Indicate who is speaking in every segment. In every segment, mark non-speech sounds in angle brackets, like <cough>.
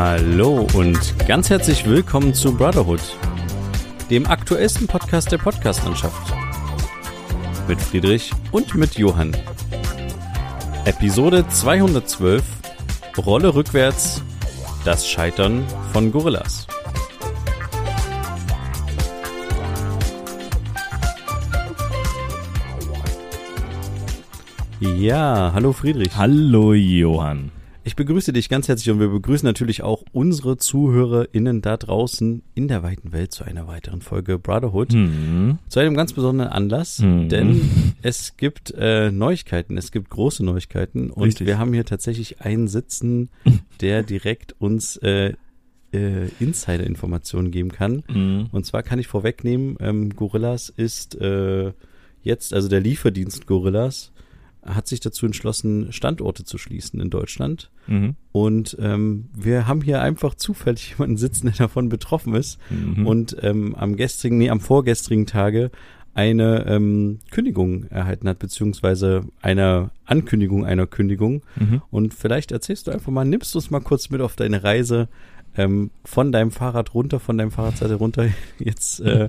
Speaker 1: Hallo und ganz herzlich willkommen zu Brotherhood, dem aktuellsten Podcast der Podcastlandschaft. Mit Friedrich und mit Johann. Episode 212 Rolle rückwärts Das Scheitern von Gorillas. Ja, hallo Friedrich.
Speaker 2: Hallo Johann.
Speaker 1: Ich begrüße dich ganz herzlich und wir begrüßen natürlich auch unsere ZuhörerInnen da draußen in der weiten Welt zu einer weiteren Folge Brotherhood.
Speaker 2: Mhm.
Speaker 1: Zu einem ganz besonderen Anlass,
Speaker 2: Mhm.
Speaker 1: denn es gibt äh, Neuigkeiten, es gibt große Neuigkeiten und
Speaker 2: Richtig.
Speaker 1: wir haben hier tatsächlich einen sitzen, <laughs> der direkt uns äh, äh, Insider-Informationen geben kann.
Speaker 2: Mhm.
Speaker 1: Und zwar kann ich vorwegnehmen, ähm, Gorillas ist äh, jetzt, also der Lieferdienst Gorillas hat sich dazu entschlossen, Standorte zu schließen in Deutschland.
Speaker 2: Mhm.
Speaker 1: Und ähm, wir haben hier einfach zufällig <laughs> jemanden sitzen, der davon betroffen ist
Speaker 2: Mhm.
Speaker 1: und ähm, am gestrigen, nee, am vorgestrigen Tage eine ähm, Kündigung erhalten hat, beziehungsweise eine Ankündigung einer Kündigung.
Speaker 2: Mhm.
Speaker 1: Und vielleicht erzählst du einfach mal, nimmst du uns mal kurz mit auf deine Reise ähm, von deinem Fahrrad runter, von deinem Fahrradseite runter. <laughs> Jetzt, äh,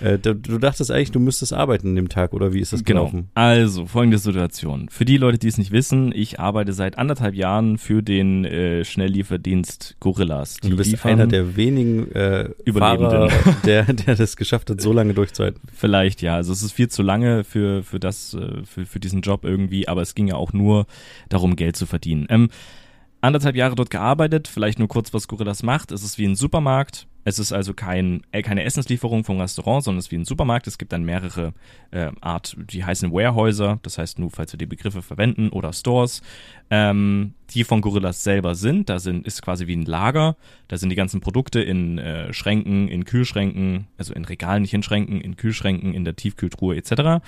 Speaker 1: äh, du, du dachtest eigentlich, du müsstest arbeiten an dem Tag, oder wie ist das
Speaker 2: Genau.
Speaker 1: gelaufen?
Speaker 2: Also, folgende Situation. Für die Leute, die es nicht wissen, ich arbeite seit anderthalb Jahren für den äh, Schnelllieferdienst Gorillas.
Speaker 1: Du bist einer der wenigen äh,
Speaker 2: Überlebenden.
Speaker 1: Fahrer, der, der das geschafft hat, so lange durchzuhalten.
Speaker 2: Vielleicht, ja. Also es ist viel zu lange für, für das, äh, für, für diesen Job irgendwie, aber es ging ja auch nur darum, Geld zu verdienen. Ähm, anderthalb Jahre dort gearbeitet, vielleicht nur kurz, was Gorillas macht. Es ist wie ein Supermarkt. Es ist also kein, äh, keine Essenslieferung vom Restaurant, sondern es ist wie ein Supermarkt. Es gibt dann mehrere äh, Art, die heißen Warehäuser, das heißt nur, falls wir die Begriffe verwenden, oder Stores, ähm, die von Gorillas selber sind. Da sind, ist quasi wie ein Lager. Da sind die ganzen Produkte in äh, Schränken, in Kühlschränken, also in Regalen, nicht in Schränken, in Kühlschränken, in der Tiefkühltruhe etc.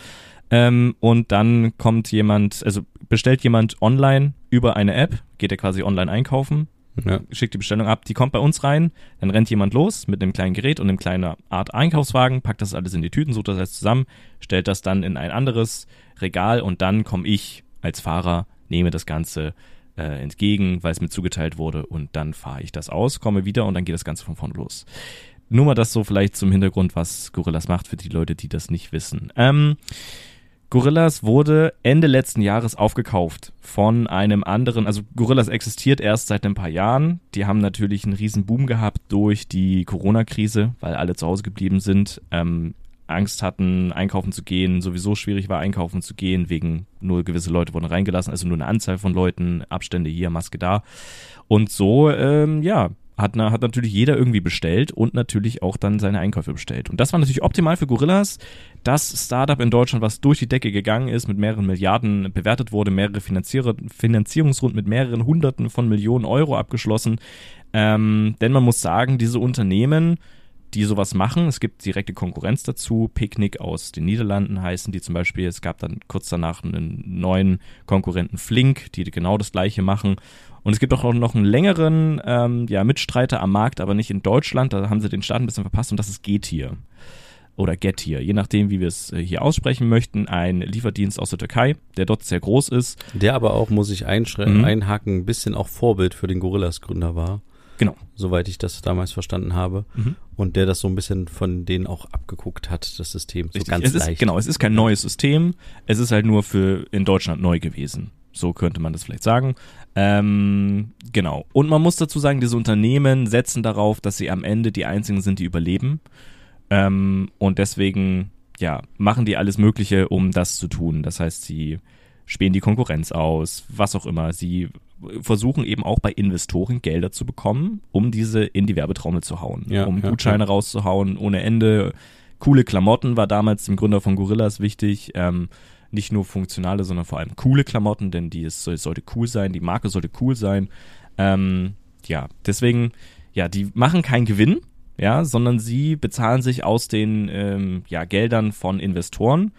Speaker 2: Ähm, und dann kommt jemand, also bestellt jemand online über eine App, geht er quasi online einkaufen,
Speaker 1: Ja.
Speaker 2: schickt die Bestellung ab, die kommt bei uns rein, dann rennt jemand los mit einem kleinen Gerät und einem kleinen Art Einkaufswagen, packt das alles in die Tüten, sucht das alles zusammen, stellt das dann in ein anderes Regal und dann komme ich als Fahrer, nehme das Ganze äh, entgegen, weil es mir zugeteilt wurde und dann fahre ich das aus, komme wieder und dann geht das Ganze von vorne los. Nur mal das so vielleicht zum Hintergrund, was Gorillas macht für die Leute, die das nicht wissen. Ähm, Gorillas wurde Ende letzten Jahres aufgekauft von einem anderen, also Gorillas existiert erst seit ein paar Jahren. Die haben natürlich einen riesen Boom gehabt durch die Corona-Krise, weil alle zu Hause geblieben sind, ähm, Angst hatten, einkaufen zu gehen, sowieso schwierig war, einkaufen zu gehen, wegen nur gewisse Leute wurden reingelassen, also nur eine Anzahl von Leuten, Abstände hier, Maske da. Und so, ähm, ja, hat, na, hat natürlich jeder irgendwie bestellt und natürlich auch dann seine Einkäufe bestellt. Und das war natürlich optimal für Gorillas. Das Startup in Deutschland, was durch die Decke gegangen ist, mit mehreren Milliarden bewertet wurde, mehrere Finanzier Finanzierungsrunden mit mehreren Hunderten von Millionen Euro abgeschlossen. Ähm, denn man muss sagen, diese Unternehmen, die sowas machen. Es gibt direkte Konkurrenz dazu. Picknick aus den Niederlanden heißen die zum Beispiel. Es gab dann kurz danach einen neuen Konkurrenten Flink, die genau das gleiche machen. Und es gibt auch noch einen längeren ähm, ja, Mitstreiter am Markt, aber nicht in Deutschland. Da haben sie den Start ein bisschen verpasst und das ist Getir. Oder Getir, je nachdem, wie wir es äh, hier aussprechen möchten. Ein Lieferdienst aus der Türkei, der dort sehr groß ist.
Speaker 1: Der aber auch, muss ich
Speaker 2: Mhm.
Speaker 1: einhaken, ein bisschen auch Vorbild für den Gorillas-Gründer war.
Speaker 2: Genau.
Speaker 1: Soweit ich das damals verstanden habe.
Speaker 2: Mhm.
Speaker 1: Und der das so ein bisschen von denen auch abgeguckt hat, das System. So
Speaker 2: Richtig.
Speaker 1: ganz
Speaker 2: es ist,
Speaker 1: leicht.
Speaker 2: Genau, es ist kein neues System. Es ist halt nur für in Deutschland neu gewesen. So könnte man das vielleicht sagen. Ähm, genau. Und man muss dazu sagen, diese Unternehmen setzen darauf, dass sie am Ende die einzigen sind, die überleben. Ähm, und deswegen, ja, machen die alles Mögliche, um das zu tun. Das heißt, sie spähen die Konkurrenz aus, was auch immer. Sie versuchen eben auch bei Investoren Gelder zu bekommen, um diese in die Werbetrommel zu hauen,
Speaker 1: Ja,
Speaker 2: um
Speaker 1: ja,
Speaker 2: Gutscheine rauszuhauen ohne Ende. Coole Klamotten war damals dem Gründer von Gorillas wichtig. Ähm, nicht nur funktionale, sondern vor allem coole Klamotten, denn die es sollte cool sein, die Marke sollte cool sein. Ähm, ja, deswegen, ja, die machen keinen Gewinn, ja, sondern sie bezahlen sich aus den ähm, ja, Geldern von Investoren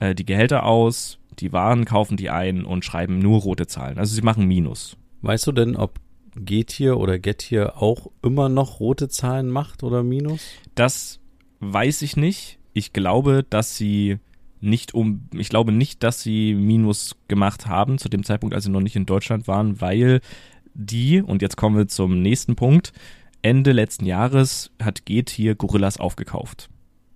Speaker 2: äh, die Gehälter aus, die Waren kaufen die ein und schreiben nur rote Zahlen. Also sie machen Minus.
Speaker 1: Weißt du denn, ob Getir oder Getir auch immer noch rote Zahlen macht oder Minus?
Speaker 2: Das weiß ich nicht. Ich glaube, dass sie nicht um, ich glaube nicht, dass sie Minus gemacht haben zu dem Zeitpunkt, als sie noch nicht in Deutschland waren, weil die, und jetzt kommen wir zum nächsten Punkt, Ende letzten Jahres hat Getir Gorillas aufgekauft.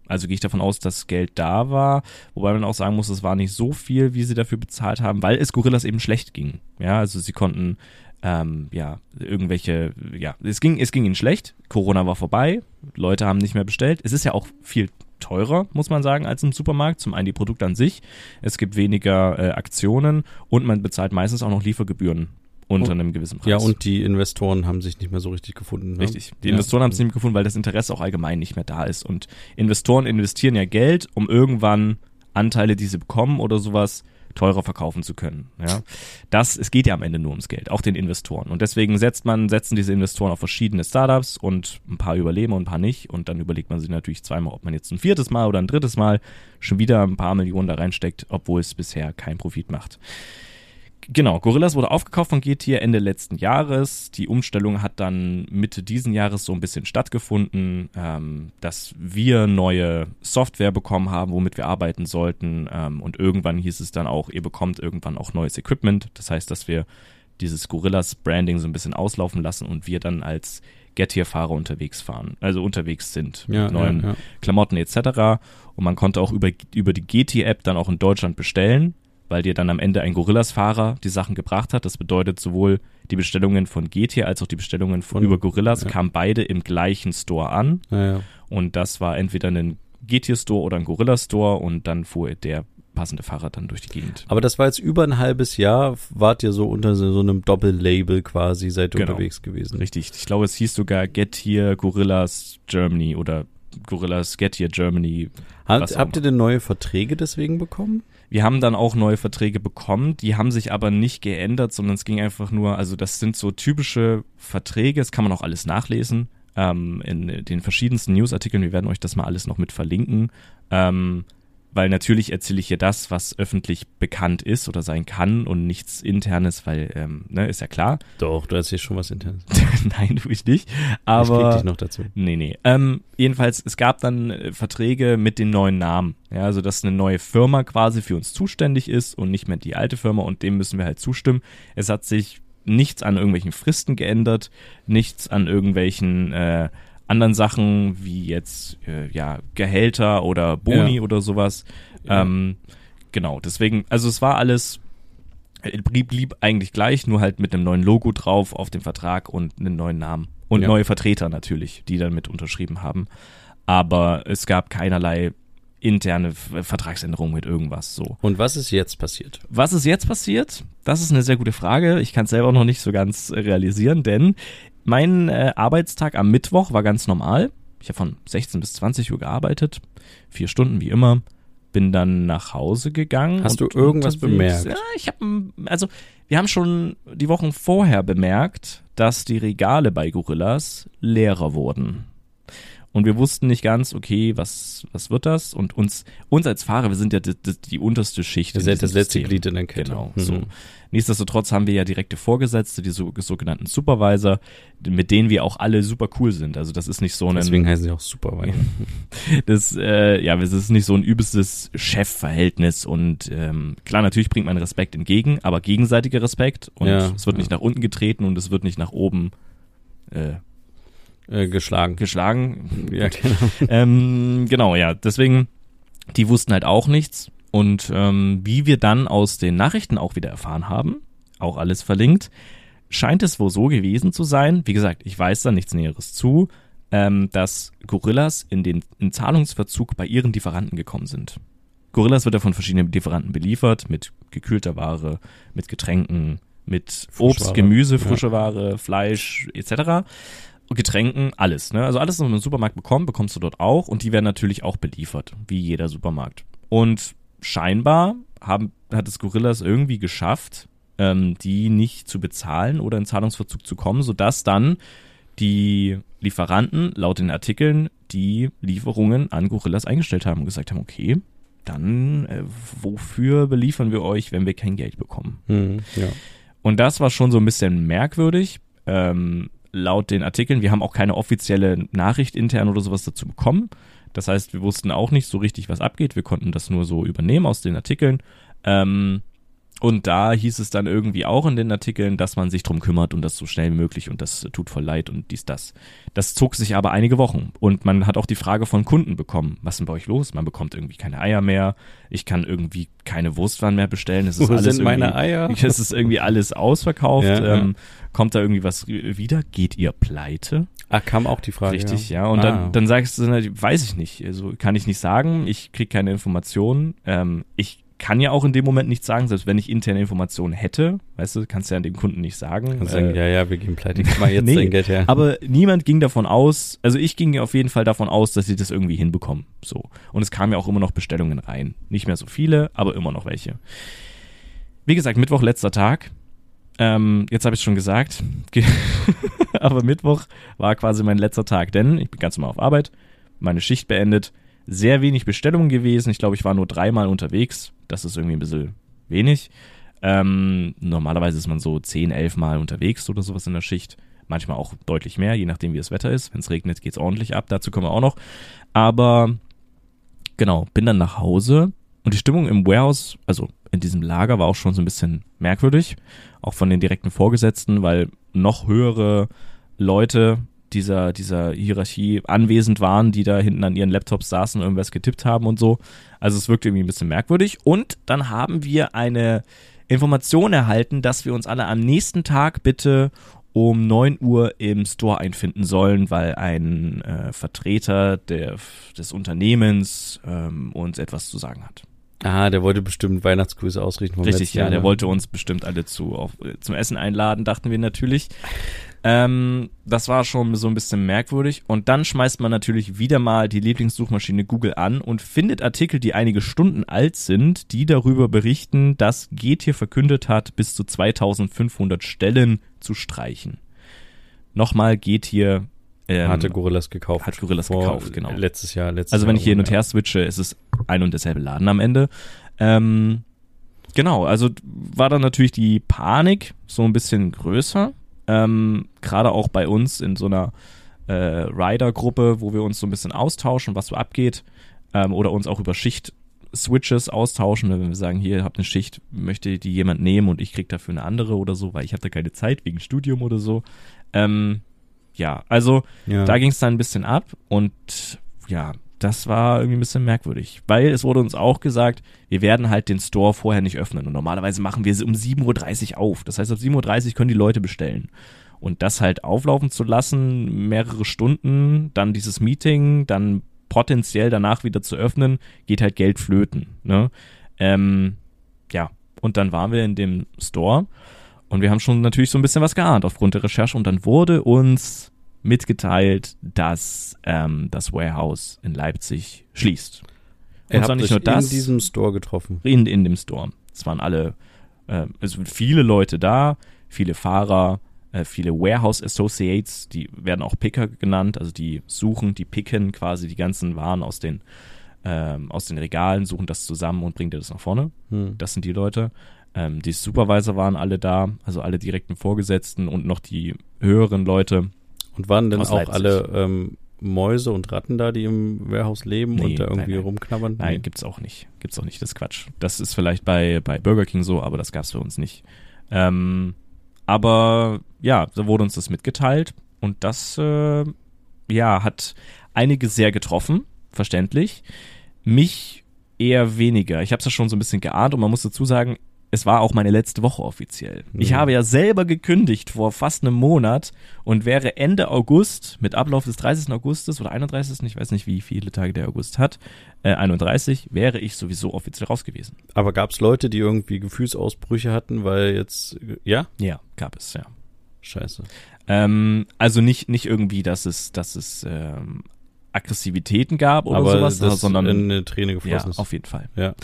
Speaker 2: Also gehe ich davon aus, dass Geld da war, wobei man auch sagen muss, es war nicht so viel, wie sie dafür bezahlt haben, weil es Gorillas eben schlecht ging. Ja, also sie konnten ähm, ja irgendwelche, ja, es ging, es ging ihnen schlecht. Corona war vorbei, Leute haben nicht mehr bestellt. Es ist ja auch viel teurer, muss man sagen, als im Supermarkt. Zum einen die Produkte an sich, es gibt weniger äh, Aktionen und man bezahlt meistens auch noch Liefergebühren unter einem gewissen Preis.
Speaker 1: Ja, und die Investoren haben sich nicht mehr so richtig gefunden. Ne?
Speaker 2: Richtig. Die Investoren haben es nicht mehr gefunden, weil das Interesse auch allgemein nicht mehr da ist. Und Investoren investieren ja Geld, um irgendwann Anteile, die sie bekommen oder sowas, teurer verkaufen zu können. Ja, das, es geht ja am Ende nur ums Geld, auch den Investoren. Und deswegen setzt man, setzen diese Investoren auf verschiedene Startups und ein paar überleben und ein paar nicht. Und dann überlegt man sich natürlich zweimal, ob man jetzt ein viertes Mal oder ein drittes Mal schon wieder ein paar Millionen da reinsteckt, obwohl es bisher keinen Profit macht. Genau, Gorillas wurde aufgekauft von Getir Ende letzten Jahres. Die Umstellung hat dann Mitte diesen Jahres so ein bisschen stattgefunden, ähm, dass wir neue Software bekommen haben, womit wir arbeiten sollten. Ähm, und irgendwann hieß es dann auch, ihr bekommt irgendwann auch neues Equipment. Das heißt, dass wir dieses Gorillas-Branding so ein bisschen auslaufen lassen und wir dann als Getir-Fahrer unterwegs fahren, also unterwegs sind
Speaker 1: Ja,
Speaker 2: mit neuen
Speaker 1: ja, ja.
Speaker 2: Klamotten etc. Und man konnte auch über, über die GT-App dann auch in Deutschland bestellen, weil dir dann am Ende ein Gorillas-Fahrer die Sachen gebracht hat. Das bedeutet sowohl die Bestellungen von GT als auch die Bestellungen von, über Gorillas
Speaker 1: ja.
Speaker 2: kamen beide im gleichen Store an.
Speaker 1: Ja, ja.
Speaker 2: Und das war entweder ein GT-Store oder ein Gorilla-Store und dann fuhr der passende Fahrer dann durch die Gegend.
Speaker 1: Aber das war jetzt über ein halbes Jahr, wart ihr so unter so so einem Doppellabel quasi, seid ihr
Speaker 2: Genau.
Speaker 1: unterwegs gewesen.
Speaker 2: Richtig. Ich glaube, es hieß sogar Get Here Gorillas Germany oder Gorillas Get Here Germany. auch
Speaker 1: habt ihr denn neue Verträge deswegen bekommen?
Speaker 2: Wir haben dann auch neue Verträge bekommen, die haben sich aber nicht geändert, sondern es ging einfach nur, also das sind so typische Verträge, das kann man auch alles nachlesen ähm, in den verschiedensten Newsartikeln, wir werden euch das mal alles noch mit verlinken, ähm, weil natürlich erzähle ich hier das, was öffentlich bekannt ist oder sein kann und nichts internes, weil, ähm, ne, ist ja klar.
Speaker 1: Doch, du erzählst schon was internes. <laughs>
Speaker 2: Nein, tue ich nicht.
Speaker 1: ich krieg
Speaker 2: Aber
Speaker 1: dich noch dazu.
Speaker 2: Nee, nee. Ähm, jedenfalls, es gab dann äh, Verträge mit den neuen Namen. Ja, also dass eine neue Firma quasi für uns zuständig ist und nicht mehr die alte Firma und dem müssen wir halt zustimmen. Es hat sich nichts an irgendwelchen Fristen geändert, nichts an irgendwelchen äh, anderen Sachen wie jetzt äh, ja Gehälter oder Boni
Speaker 1: Ja.
Speaker 2: oder sowas.
Speaker 1: Ja.
Speaker 2: Ähm, genau, deswegen, also es war alles äh, blieb, blieb eigentlich gleich, nur halt mit einem neuen Logo drauf auf dem Vertrag und einem neuen Namen. Und
Speaker 1: Ja.
Speaker 2: neue Vertreter natürlich, die dann mit unterschrieben haben. Aber es gab keinerlei interne Vertragsänderungen mit irgendwas so.
Speaker 1: Und was ist jetzt passiert?
Speaker 2: Was ist jetzt passiert? Das ist eine sehr gute Frage. Ich kann es selber noch nicht so ganz realisieren, denn mein äh, Arbeitstag am Mittwoch war ganz normal. Ich habe von 16 bis 20 Uhr gearbeitet, vier Stunden wie immer. Bin dann nach Hause gegangen.
Speaker 1: Hast
Speaker 2: und
Speaker 1: du irgendwas bemerkt?
Speaker 2: Ja, ich habe, also wir haben schon die Wochen vorher bemerkt, dass die Regale bei Gorillas leerer wurden. Und wir wussten nicht ganz, okay, was, was wird das? Und uns, uns als Fahrer, wir sind ja die, die, die unterste Schicht.
Speaker 1: Das
Speaker 2: in
Speaker 1: ist das letzte. Glied in der Kette.
Speaker 2: Genau,
Speaker 1: Mhm.
Speaker 2: so. Nichtsdestotrotz haben wir ja direkte Vorgesetzte, die so, sogenannten Supervisor, mit denen wir auch alle super cool sind. Also das ist nicht so ein,
Speaker 1: Deswegen heißen sie auch Supervisor. <laughs>
Speaker 2: das, äh, ja, es ist nicht so ein übelstes Chefverhältnis und ähm, klar, natürlich bringt man Respekt entgegen, aber gegenseitiger Respekt und
Speaker 1: Ja,
Speaker 2: es wird
Speaker 1: ja.
Speaker 2: nicht nach unten getreten und es wird nicht nach oben äh,
Speaker 1: Äh, geschlagen.
Speaker 2: geschlagen.
Speaker 1: Ja, genau. <laughs>
Speaker 2: ähm, genau, ja, deswegen, die wussten halt auch nichts. Und ähm, wie wir dann aus den Nachrichten auch wieder erfahren haben, auch alles verlinkt, scheint es wohl so gewesen zu sein, wie gesagt, ich weiß da nichts Näheres zu, ähm, dass Gorillas in den in Zahlungsverzug bei ihren Lieferanten gekommen sind. Gorillas wird ja von verschiedenen Lieferanten beliefert, mit gekühlter Ware, mit Getränken, mit Obst. Gemüse,
Speaker 1: Ja.
Speaker 2: frische Ware, Fleisch etc. Getränken, alles. Ne? Also alles, was man im Supermarkt bekommt, bekommst du dort auch und die werden natürlich auch beliefert, wie jeder Supermarkt. Und scheinbar haben, hat es Gorillas irgendwie geschafft, ähm, die nicht zu bezahlen oder in Zahlungsverzug zu kommen, sodass dann die Lieferanten laut den Artikeln die Lieferungen an Gorillas eingestellt haben und gesagt haben, okay, dann äh, wofür beliefern wir euch, wenn wir kein Geld bekommen?
Speaker 1: Mhm. Ja.
Speaker 2: Und das war schon so ein bisschen merkwürdig. Ähm, laut den Artikeln, wir haben auch keine offizielle Nachricht intern oder sowas dazu bekommen. Das heißt, wir wussten auch nicht so richtig, was abgeht. Wir konnten das nur so übernehmen aus den Artikeln. Ähm, und da hieß es dann irgendwie auch in den Artikeln, dass man sich drum kümmert und das so schnell wie möglich und das tut voll leid und dies, das. Das zog sich aber einige Wochen und man hat auch die Frage von Kunden bekommen, was ist denn bei euch los? Man bekommt irgendwie keine Eier mehr, ich kann irgendwie keine Wurstwaren mehr bestellen, es ist <laughs>
Speaker 1: Wo
Speaker 2: alles
Speaker 1: sind meine
Speaker 2: irgendwie-
Speaker 1: Eier? <laughs>
Speaker 2: Es ist irgendwie alles ausverkauft.
Speaker 1: Ja, ja.
Speaker 2: ähm, kommt da irgendwie was wieder? Geht ihr pleite?
Speaker 1: Ah, kam auch die Frage.
Speaker 2: Richtig, ja. Und
Speaker 1: Ah.
Speaker 2: dann, dann sagst du, weiß ich nicht. Also kann ich nicht sagen. Ich krieg keine Informationen. Ähm, ich kann ja auch in dem Moment nichts sagen, selbst wenn ich interne Informationen hätte. Weißt du, kannst du ja dem Kunden nicht sagen.
Speaker 1: Kannst sagen,
Speaker 2: Äh,
Speaker 1: ja, ja, wir gehen pleite, gib mal jetzt <laughs>
Speaker 2: Nee,
Speaker 1: dein Geld her.
Speaker 2: aber niemand ging davon aus, also ich ging auf jeden Fall davon aus, dass sie das irgendwie hinbekommen. So. Und es kamen ja auch immer noch Bestellungen rein. Nicht mehr so viele, aber immer noch welche. Wie gesagt, Mittwoch letzter Tag. Ähm, jetzt habe ich schon gesagt. Ge- <laughs> aber Mittwoch war quasi mein letzter Tag, denn ich bin ganz normal auf Arbeit, meine Schicht beendet, sehr wenig Bestellungen gewesen. Ich glaube, ich war nur dreimal unterwegs. Das ist irgendwie ein bisschen wenig. Ähm, normalerweise ist man so 10, 11 Mal unterwegs oder sowas in der Schicht. Manchmal auch deutlich mehr, je nachdem, wie das Wetter ist. Wenn es regnet, geht's ordentlich ab. Dazu kommen wir auch noch. Aber genau, bin dann nach Hause und die Stimmung im Warehouse, also in diesem Lager, war auch schon so ein bisschen merkwürdig. Auch von den direkten Vorgesetzten, weil noch höhere Leute dieser, dieser Hierarchie anwesend waren, die da hinten an ihren Laptops saßen und irgendwas getippt haben und so. Also es wirkte irgendwie ein bisschen merkwürdig. Und dann haben wir eine Information erhalten, dass wir uns alle am nächsten Tag bitte um 9 Uhr im Store einfinden sollen, weil ein äh, Vertreter der, des Unternehmens ähm, uns etwas zu sagen hat.
Speaker 1: ah, der wollte bestimmt Weihnachtsgrüße ausrichten.
Speaker 2: Richtig, ja,
Speaker 1: Jahr,
Speaker 2: der
Speaker 1: ne?
Speaker 2: wollte uns bestimmt alle zu auf, äh, zum Essen einladen, dachten wir natürlich. Ähm, das war schon so ein bisschen merkwürdig. Und dann schmeißt man natürlich wieder mal die Lieblingssuchmaschine Google an und findet Artikel, die einige Stunden alt sind, die darüber berichten, dass Getir verkündet hat, bis zu 2500 Stellen zu streichen. Nochmal Getir ähm,
Speaker 1: Hatte Gorillas gekauft.
Speaker 2: hat Gorillas gekauft, genau.
Speaker 1: Letztes Jahr, letztes
Speaker 2: also wenn ich hier hin und her switche, ist es ein und derselbe Laden am Ende. Ähm, genau, also war dann natürlich die Panik so ein bisschen größer. Ähm, Gerade auch bei uns in so einer äh, Rider-Gruppe, wo wir uns so ein bisschen austauschen, was so abgeht. Ähm, oder uns auch über Schicht-Switches austauschen, wenn wir sagen, hier, habt eine Schicht, möchte die jemand nehmen und ich krieg dafür eine andere oder so, weil ich habe da keine Zeit wegen Studium oder so. Ähm, ja, also
Speaker 1: Ja.
Speaker 2: da ging es dann ein bisschen ab und ja, das war irgendwie ein bisschen merkwürdig, weil es wurde uns auch gesagt, wir werden halt den Store vorher nicht öffnen und normalerweise machen wir sie um 7.30 Uhr auf. Das heißt, ab 7.30 Uhr können die Leute bestellen. Und das halt auflaufen zu lassen, mehrere Stunden, dann dieses Meeting, dann potenziell danach wieder zu öffnen, geht halt Geld flöten. Ne? Ähm, ja, und dann waren wir in dem Store und wir haben schon natürlich so ein bisschen was geahnt aufgrund der Recherche und dann wurde uns mitgeteilt, dass ähm, das Warehouse in Leipzig schließt. Und zwar nicht nur das,
Speaker 1: in diesem Store getroffen.
Speaker 2: in, in dem Store. Es waren alle, äh, es sind viele Leute da, viele Fahrer, äh, viele Warehouse Associates, die werden auch Picker genannt, also die suchen, die picken quasi die ganzen Waren aus den, ähm, aus den Regalen, suchen das zusammen und bringen dir das nach vorne.
Speaker 1: Hm.
Speaker 2: Das sind die Leute. Ähm, die Supervisor waren alle da, also alle direkten Vorgesetzten und noch die höheren Leute.
Speaker 1: Und waren denn auch alle ähm, Mäuse und Ratten da, die im Warehouse leben
Speaker 2: Nee,
Speaker 1: und da irgendwie
Speaker 2: nein, nein.
Speaker 1: rumknabbern?
Speaker 2: Nein,
Speaker 1: Nee.
Speaker 2: gibt's auch nicht. Gibt's auch nicht, das ist Quatsch. Das ist vielleicht bei, bei Burger King so, aber das gab's bei uns nicht. Ähm, aber ja, da wurde uns das mitgeteilt und das äh, ja, hat einige sehr getroffen, verständlich. Mich eher weniger. Ich habe es ja schon so ein bisschen geahnt und man muss dazu sagen, es war auch meine letzte Woche offiziell. Ich
Speaker 1: Mhm.
Speaker 2: habe ja selber gekündigt vor fast einem Monat und wäre Ende August mit Ablauf des 30. Augustes oder 31. Ich weiß nicht, wie viele Tage der August hat, äh, 31, wäre ich sowieso offiziell raus gewesen.
Speaker 1: Aber gab es Leute, die irgendwie Gefühlsausbrüche hatten, weil jetzt, ja?
Speaker 2: Ja, gab es, ja.
Speaker 1: Scheiße.
Speaker 2: Ähm, also nicht, nicht irgendwie, dass es, dass es ähm, Aggressivitäten gab oder
Speaker 1: Aber
Speaker 2: sowas,
Speaker 1: das
Speaker 2: sondern
Speaker 1: in eine Träne
Speaker 2: ja,
Speaker 1: geflossen ist.
Speaker 2: auf jeden Fall.
Speaker 1: Ja.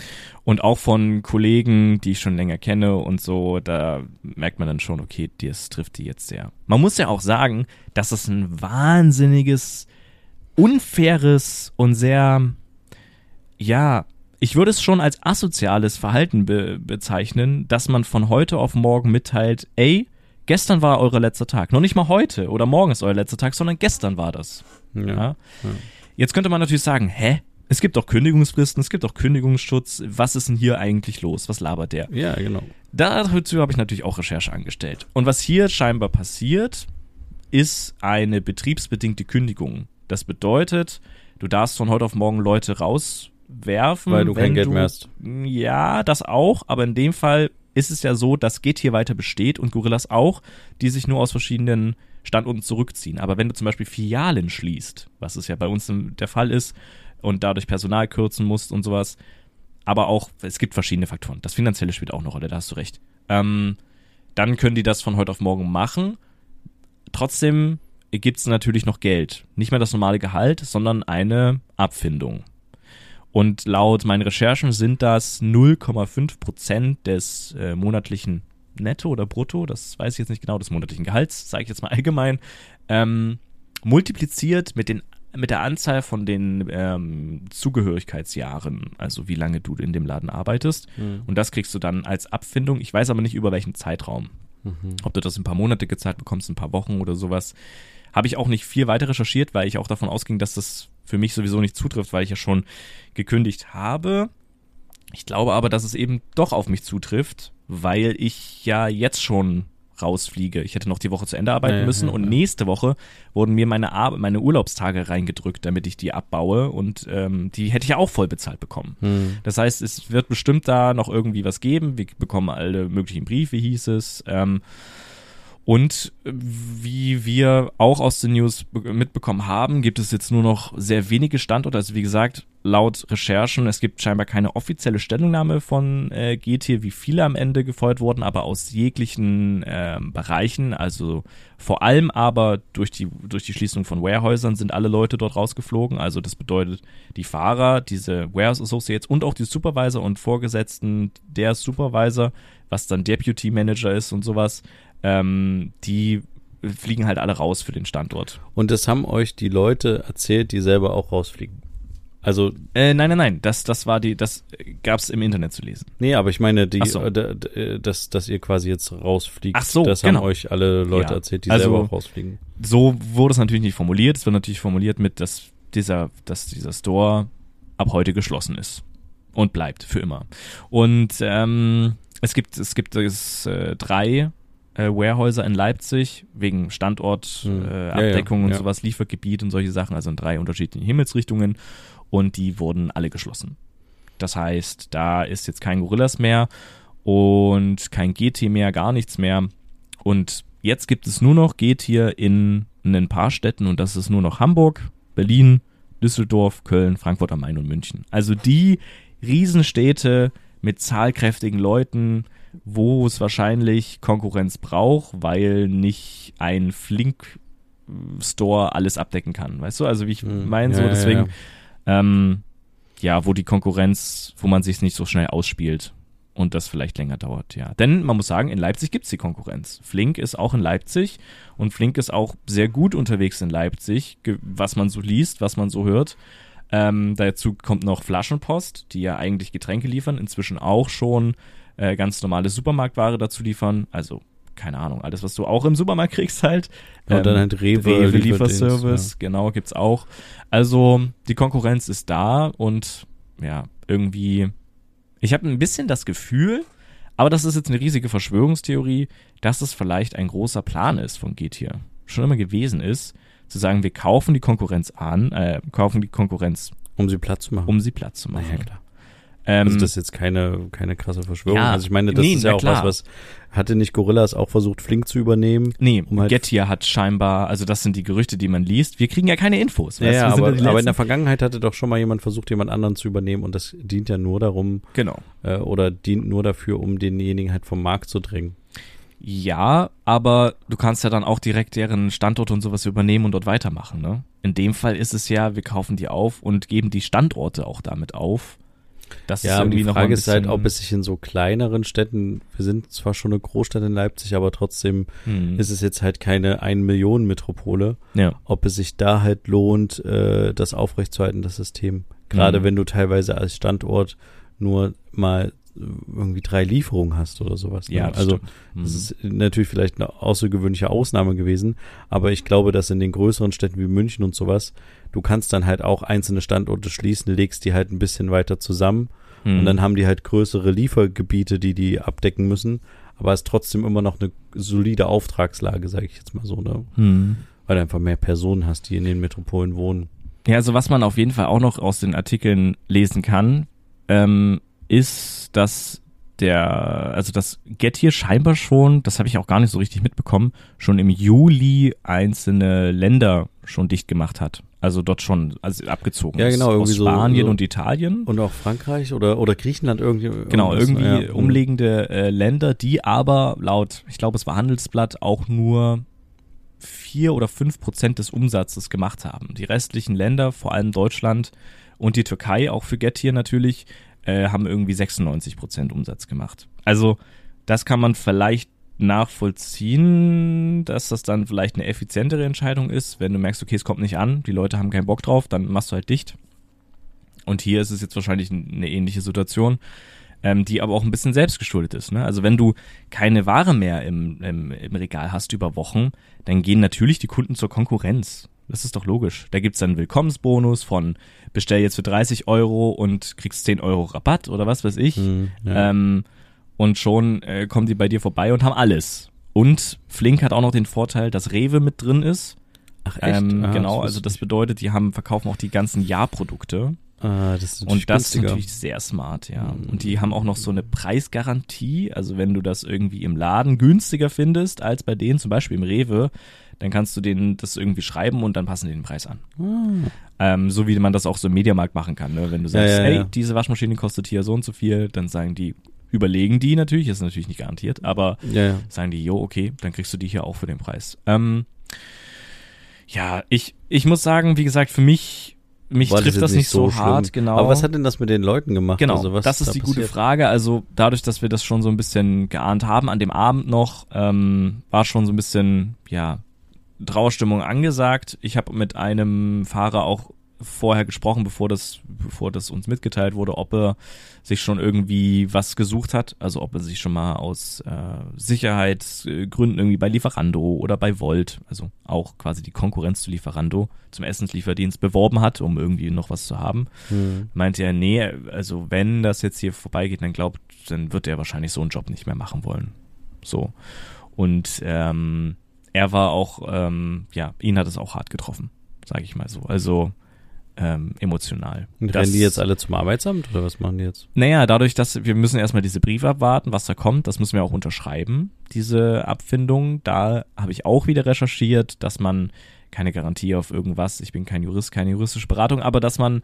Speaker 2: Und auch von Kollegen, die ich schon länger kenne und so, da merkt man dann schon, okay, das trifft die jetzt sehr. Man muss ja auch sagen, dass es ein wahnsinniges, unfaires und sehr, ja, ich würde es schon als asoziales Verhalten be bezeichnen, dass man von heute auf morgen mitteilt, ey, gestern war euer letzter Tag. Noch nicht mal heute oder morgen ist euer letzter Tag, sondern gestern war das.
Speaker 1: Ja.
Speaker 2: Ja. Jetzt könnte man natürlich sagen, hä? Es gibt auch Kündigungsfristen, es gibt auch Kündigungsschutz. Was ist denn hier eigentlich los? Was labert der?
Speaker 1: Ja, genau.
Speaker 2: Dazu habe ich natürlich auch Recherche angestellt. Und was hier scheinbar passiert, ist eine betriebsbedingte Kündigung. Das bedeutet, du darfst von heute auf morgen Leute rauswerfen.
Speaker 1: Weil du kein Geld
Speaker 2: du,
Speaker 1: mehr hast.
Speaker 2: Ja, das auch, aber in dem Fall ist es ja so, dass Geht hier weiter besteht und Gorillas auch, die sich nur aus verschiedenen Standorten zurückziehen. Aber wenn du zum Beispiel Filialen schließt, was es ja bei uns der Fall ist, und dadurch Personal kürzen musst und sowas, aber auch, es gibt verschiedene Faktoren. Das Finanzielle spielt auch eine Rolle, da hast du recht. Ähm, dann können die das von heute auf morgen machen. Trotzdem gibt es natürlich noch Geld. Nicht mehr das normale Gehalt, sondern eine Abfindung. Und laut meinen Recherchen sind das 0,5 Prozent des äh, monatlichen Netto oder Brutto, das weiß ich jetzt nicht genau, des monatlichen Gehalts, sage ich jetzt mal <laughs> allgemein, ähm, multipliziert mit den mit der Anzahl von den ähm, Zugehörigkeitsjahren, also wie lange du in dem Laden arbeitest.
Speaker 1: Mhm.
Speaker 2: Und das kriegst du dann als Abfindung. Ich weiß aber nicht über welchen Zeitraum.
Speaker 1: Mhm.
Speaker 2: Ob du das ein paar Monate gezahlt bekommst, ein paar Wochen oder sowas. Habe ich auch nicht viel weiter recherchiert, weil ich auch davon ausging, dass das für mich sowieso nicht zutrifft, weil ich ja schon gekündigt habe. Ich glaube aber, dass es eben doch auf mich zutrifft, weil ich ja jetzt schon rausfliege. Ich hätte noch die Woche zu Ende arbeiten
Speaker 1: Ja,
Speaker 2: müssen
Speaker 1: ja,
Speaker 2: und
Speaker 1: ja.
Speaker 2: nächste Woche wurden mir meine, Ar meine Urlaubstage reingedrückt, damit ich die abbaue und ähm, die hätte ich ja auch voll bezahlt bekommen.
Speaker 1: Mhm.
Speaker 2: Das heißt, es wird bestimmt da noch irgendwie was geben. Wir bekommen alle möglichen Briefe, hieß es. Ähm, und wie wir auch aus den News be- mitbekommen haben, gibt es jetzt nur noch sehr wenige Standorte. Also wie gesagt, laut Recherchen, es gibt scheinbar keine offizielle Stellungnahme von äh, GT, wie viele am Ende gefeuert wurden, aber aus jeglichen ähm, Bereichen. Also vor allem aber durch die, durch die Schließung von Warehäusern sind alle Leute dort rausgeflogen. Also das bedeutet, die Fahrer, diese Warehouse Associates und auch die Supervisor und Vorgesetzten der Supervisor, was dann Deputy Manager ist und sowas, ähm, die fliegen halt alle raus für den Standort.
Speaker 1: Und das haben euch die Leute erzählt, die selber auch rausfliegen. Also,
Speaker 2: Äh, nein, nein, nein, das, das war die, das gab's im Internet zu lesen.
Speaker 1: nee, aber ich meine, die,
Speaker 2: so.
Speaker 1: äh, d- dass, dass ihr quasi jetzt rausfliegt.
Speaker 2: Ach so,
Speaker 1: das
Speaker 2: genau.
Speaker 1: haben euch alle Leute
Speaker 2: Ja.
Speaker 1: erzählt, die
Speaker 2: Also-
Speaker 1: selber auch rausfliegen.
Speaker 2: So wurde es natürlich nicht formuliert. Es wird natürlich formuliert mit, dass dieser, dass dieser Store ab heute geschlossen ist und bleibt für immer. Und ähm, es gibt, es gibt es, äh, drei äh, Warehäuser in Leipzig wegen Standort,
Speaker 1: Hm.
Speaker 2: äh,
Speaker 1: Ja,
Speaker 2: und
Speaker 1: ja.
Speaker 2: sowas, Liefergebiet und solche Sachen, also in drei unterschiedlichen Himmelsrichtungen und die wurden alle geschlossen. Das heißt, da ist jetzt kein Gorillas mehr und kein GT mehr, gar nichts mehr. Und jetzt gibt es nur noch G-Tier in, in ein paar Städten und das ist nur noch Hamburg, Berlin, Düsseldorf, Köln, Frankfurt am Main und München. Also die Riesenstädte mit zahlkräftigen Leuten, wo es wahrscheinlich Konkurrenz braucht, weil nicht ein Flink-Store alles abdecken kann. Weißt du, also wie ich
Speaker 1: Hm.
Speaker 2: meine, so
Speaker 1: Ja,
Speaker 2: deswegen,
Speaker 1: ja.
Speaker 2: Ähm, ja, wo die Konkurrenz, wo man sich nicht so schnell ausspielt und das vielleicht länger dauert, ja. Denn man muss sagen, in Leipzig gibt's die Konkurrenz. Flink ist auch in Leipzig und Flink ist auch sehr gut unterwegs in Leipzig, was man so liest, was man so hört. Ähm, dazu kommt noch Flaschenpost, die ja eigentlich Getränke liefern, inzwischen auch schon äh, ganz normale Supermarktware dazu liefern. Also, keine Ahnung, alles, was du auch im Supermarkt kriegst halt.
Speaker 1: Und dann halt Rewe,
Speaker 2: Rewe Lieferservice, genau, gibt's auch. Also die Konkurrenz ist da und ja, irgendwie, ich habe ein bisschen das Gefühl, aber das ist jetzt eine riesige Verschwörungstheorie, dass es vielleicht ein großer Plan ist von Getir. Schon immer gewesen ist, zu sagen, wir kaufen die Konkurrenz an, äh, kaufen die Konkurrenz,
Speaker 1: Um sie Platt zu machen.
Speaker 2: um sie Platt zu machen.
Speaker 1: Naja, klar.
Speaker 2: Ähm,
Speaker 1: Also das ist jetzt keine, keine krasse Verschwörung.
Speaker 2: Ja,
Speaker 1: also ich meine, das
Speaker 2: nee,
Speaker 1: ist ja auch
Speaker 2: klar.
Speaker 1: was, was hatte nicht Gorillas auch versucht, Flink zu übernehmen?
Speaker 2: nee,
Speaker 1: um halt-
Speaker 2: Getir hat scheinbar, also das sind die Gerüchte, die man liest. Wir kriegen ja keine Infos.
Speaker 1: Ja, ja aber, aber in der Vergangenheit hatte doch schon mal jemand versucht, jemand anderen zu übernehmen und das dient ja nur darum,
Speaker 2: genau.
Speaker 1: äh, oder dient nur dafür, um denjenigen halt vom Markt zu drängen.
Speaker 2: Ja, aber du kannst ja dann auch direkt deren Standort und sowas übernehmen und dort weitermachen, ne? In dem Fall ist es ja, wir kaufen die auf und geben die Standorte auch damit auf. Das
Speaker 1: Ja, und die
Speaker 2: noch mal
Speaker 1: Frage ist halt, ob es sich in so kleineren Städten, wir sind zwar schon eine Großstadt in Leipzig, aber trotzdem
Speaker 2: Hm.
Speaker 1: ist es jetzt halt keine ein Millionen Metropole,
Speaker 2: ja.
Speaker 1: ob es sich da halt lohnt, äh, das aufrechtzuerhalten, das System. Gerade
Speaker 2: Mhm.
Speaker 1: wenn du teilweise als Standort nur mal irgendwie drei Lieferungen hast oder sowas. Ne?
Speaker 2: Ja, das
Speaker 1: also.
Speaker 2: Mhm.
Speaker 1: das ist natürlich vielleicht eine außergewöhnliche Ausnahme gewesen, aber ich glaube, dass in den größeren Städten wie München und sowas, du kannst dann halt auch einzelne Standorte schließen, legst die halt ein bisschen weiter zusammen
Speaker 2: Mhm.
Speaker 1: und dann haben die halt größere Liefergebiete, die die abdecken müssen, aber es ist trotzdem immer noch eine solide Auftragslage, sage ich jetzt mal so, ne?
Speaker 2: Mhm.
Speaker 1: Weil du einfach mehr Personen hast, die in den Metropolen wohnen.
Speaker 2: Ja, also was man auf jeden Fall auch noch aus den Artikeln lesen kann, ähm, ist, dass der, also das Gettier scheinbar schon, das habe ich auch gar nicht so richtig mitbekommen, schon im Juli einzelne Länder schon dicht gemacht hat. Also dort schon also abgezogen
Speaker 1: Ja, genau,
Speaker 2: Aus
Speaker 1: irgendwie so-
Speaker 2: Spanien
Speaker 1: so-
Speaker 2: und Italien.
Speaker 1: Und auch Frankreich oder, oder Griechenland irgendwie.
Speaker 2: Genau,
Speaker 1: irgendwas,
Speaker 2: irgendwie
Speaker 1: ja.
Speaker 2: umliegende äh, Länder, die aber laut, ich glaube, es war Handelsblatt, auch nur vier oder fünf Prozent des Umsatzes gemacht haben. Die restlichen Länder, vor allem Deutschland und die Türkei, auch für Gettier natürlich, äh, haben irgendwie 96 Prozent Umsatz gemacht. Also das kann man vielleicht nachvollziehen, dass das dann vielleicht eine effizientere Entscheidung ist, wenn du merkst, okay, es kommt nicht an, die Leute haben keinen Bock drauf, dann machst du halt dicht. Und hier ist es jetzt wahrscheinlich eine ähnliche Situation, ähm, die aber auch ein bisschen selbstgeschuldet ist. Ne? Also wenn du keine Ware mehr im, im, im Regal hast über Wochen, dann gehen natürlich die Kunden zur Konkurrenz. Das ist doch logisch. Da gibt's dann einen Willkommensbonus von bestell jetzt für 30 Euro und kriegst 10 Euro Rabatt oder was weiß ich.
Speaker 1: Hm, ja.
Speaker 2: Ähm, und schon äh, kommen die bei dir vorbei und haben alles. Und Flink hat auch noch den Vorteil, dass Rewe mit drin ist.
Speaker 1: Ach
Speaker 2: Ähm,
Speaker 1: Ah,
Speaker 2: genau,
Speaker 1: wusste
Speaker 2: also das bedeutet, die haben verkaufen auch die ganzen Jahrprodukte.
Speaker 1: Ah, das ist
Speaker 2: Und das ist
Speaker 1: günstiger.
Speaker 2: natürlich sehr smart, ja.
Speaker 1: Mhm.
Speaker 2: Und die haben auch noch so eine Preisgarantie. Also wenn du das irgendwie im Laden günstiger findest als bei denen, zum Beispiel im Rewe, dann kannst du denen das irgendwie schreiben und dann passen die den Preis an.
Speaker 1: Ah.
Speaker 2: Ähm, so wie man das auch so im Mediamarkt machen kann. Ne? Wenn du sagst,
Speaker 1: ja,
Speaker 2: hey,
Speaker 1: ja.
Speaker 2: diese Waschmaschine kostet hier so und so viel, dann sagen die, überlegen die natürlich, ist natürlich nicht garantiert, aber sagen die, jo, okay, dann kriegst du die hier auch für den Preis. Ähm, ja, ich, ich muss sagen, wie gesagt, für mich, mich
Speaker 1: War
Speaker 2: trifft
Speaker 1: jetzt
Speaker 2: das nicht so,
Speaker 1: schlimm.
Speaker 2: hart, genau.
Speaker 1: Aber was hat denn das mit den Leuten gemacht?
Speaker 2: Genau,
Speaker 1: Also
Speaker 2: das ist
Speaker 1: da
Speaker 2: die gute
Speaker 1: passiert?
Speaker 2: Frage. Also dadurch, dass wir das schon so ein bisschen geahnt haben, an dem Abend noch, ähm, war schon so ein bisschen, ja, Trauerstimmung angesagt. Ich habe mit einem Fahrer auch vorher gesprochen, bevor das, bevor das uns mitgeteilt wurde, ob er sich schon irgendwie was gesucht hat, also ob er sich schon mal aus äh, Sicherheitsgründen irgendwie bei Lieferando oder bei Volt, also auch quasi die Konkurrenz zu Lieferando, zum Essenslieferdienst beworben hat, um irgendwie noch was zu haben
Speaker 1: Hm.
Speaker 2: meinte er, nee, also wenn das jetzt hier vorbeigeht, dann glaubt, dann wird er wahrscheinlich so einen Job nicht mehr machen wollen. So. Und ähm, er war auch, ähm, ja, ihn hat es auch hart getroffen, sage ich mal so. Also ähm, emotional.
Speaker 1: Und rennen die jetzt alle zum Arbeitsamt oder was machen die jetzt?
Speaker 2: naja, dadurch, dass wir müssen erstmal diese Briefe abwarten, was da kommt, das müssen wir auch unterschreiben, diese Abfindung. Da habe ich auch wieder recherchiert, dass man keine Garantie auf irgendwas, ich bin kein Jurist, keine juristische Beratung, aber dass man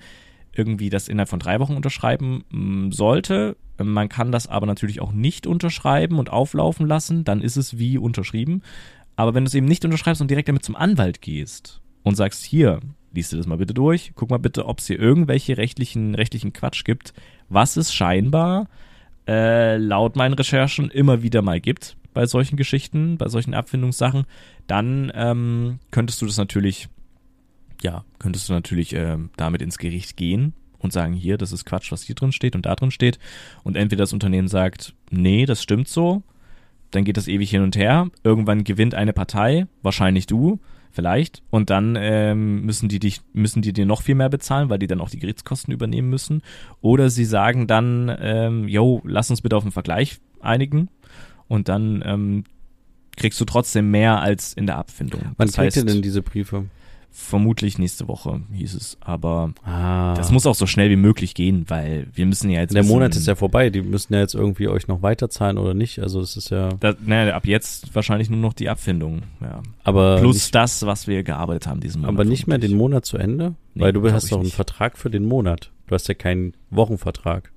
Speaker 2: irgendwie das innerhalb von drei Wochen unterschreiben mm, sollte. Man kann das aber natürlich auch nicht unterschreiben und auflaufen lassen, dann ist es wie unterschrieben. Aber wenn du es eben nicht unterschreibst und direkt damit zum Anwalt gehst und sagst, hier, liest dir das mal bitte durch, guck mal bitte, ob es hier irgendwelche rechtlichen, rechtlichen Quatsch gibt, was es scheinbar äh, laut meinen Recherchen immer wieder mal gibt bei solchen Geschichten, bei solchen Abfindungssachen, dann ähm, könntest du das natürlich, ja, könntest du natürlich ähm, damit ins Gericht gehen und sagen, hier, das ist Quatsch, was hier drin steht und da drin steht. Und entweder das Unternehmen sagt, nee, das stimmt so, dann geht das ewig hin und her. Irgendwann gewinnt eine Partei, wahrscheinlich du, vielleicht, und dann ähm, müssen die dich, müssen die dir noch viel mehr bezahlen, weil die dann auch die Gerichtskosten übernehmen müssen. Oder sie sagen dann, ähm, yo, lass uns bitte auf einen Vergleich einigen und dann ähm, kriegst du trotzdem mehr als in der Abfindung.
Speaker 1: Wann
Speaker 2: das
Speaker 1: kriegt ihr
Speaker 2: heißt,
Speaker 1: denn diese Briefe?
Speaker 2: Vermutlich nächste Woche, hieß es. Aber
Speaker 1: Ah.
Speaker 2: das muss auch so schnell wie möglich gehen, weil wir müssen ja jetzt.
Speaker 1: der Monat ist ja vorbei, die müssen ja jetzt irgendwie euch noch weiterzahlen oder nicht. Also das ist ja.
Speaker 2: Da, naja, ab jetzt wahrscheinlich nur noch die Abfindung. Ja.
Speaker 1: Aber
Speaker 2: Plus
Speaker 1: nicht,
Speaker 2: das, was wir gearbeitet haben diesen Monat.
Speaker 1: aber nicht mehr den. Monat zu Ende?
Speaker 2: Nee,
Speaker 1: Weil du hast doch einen
Speaker 2: nicht.
Speaker 1: Vertrag für den Monat. Du hast ja keinen Wochenvertrag.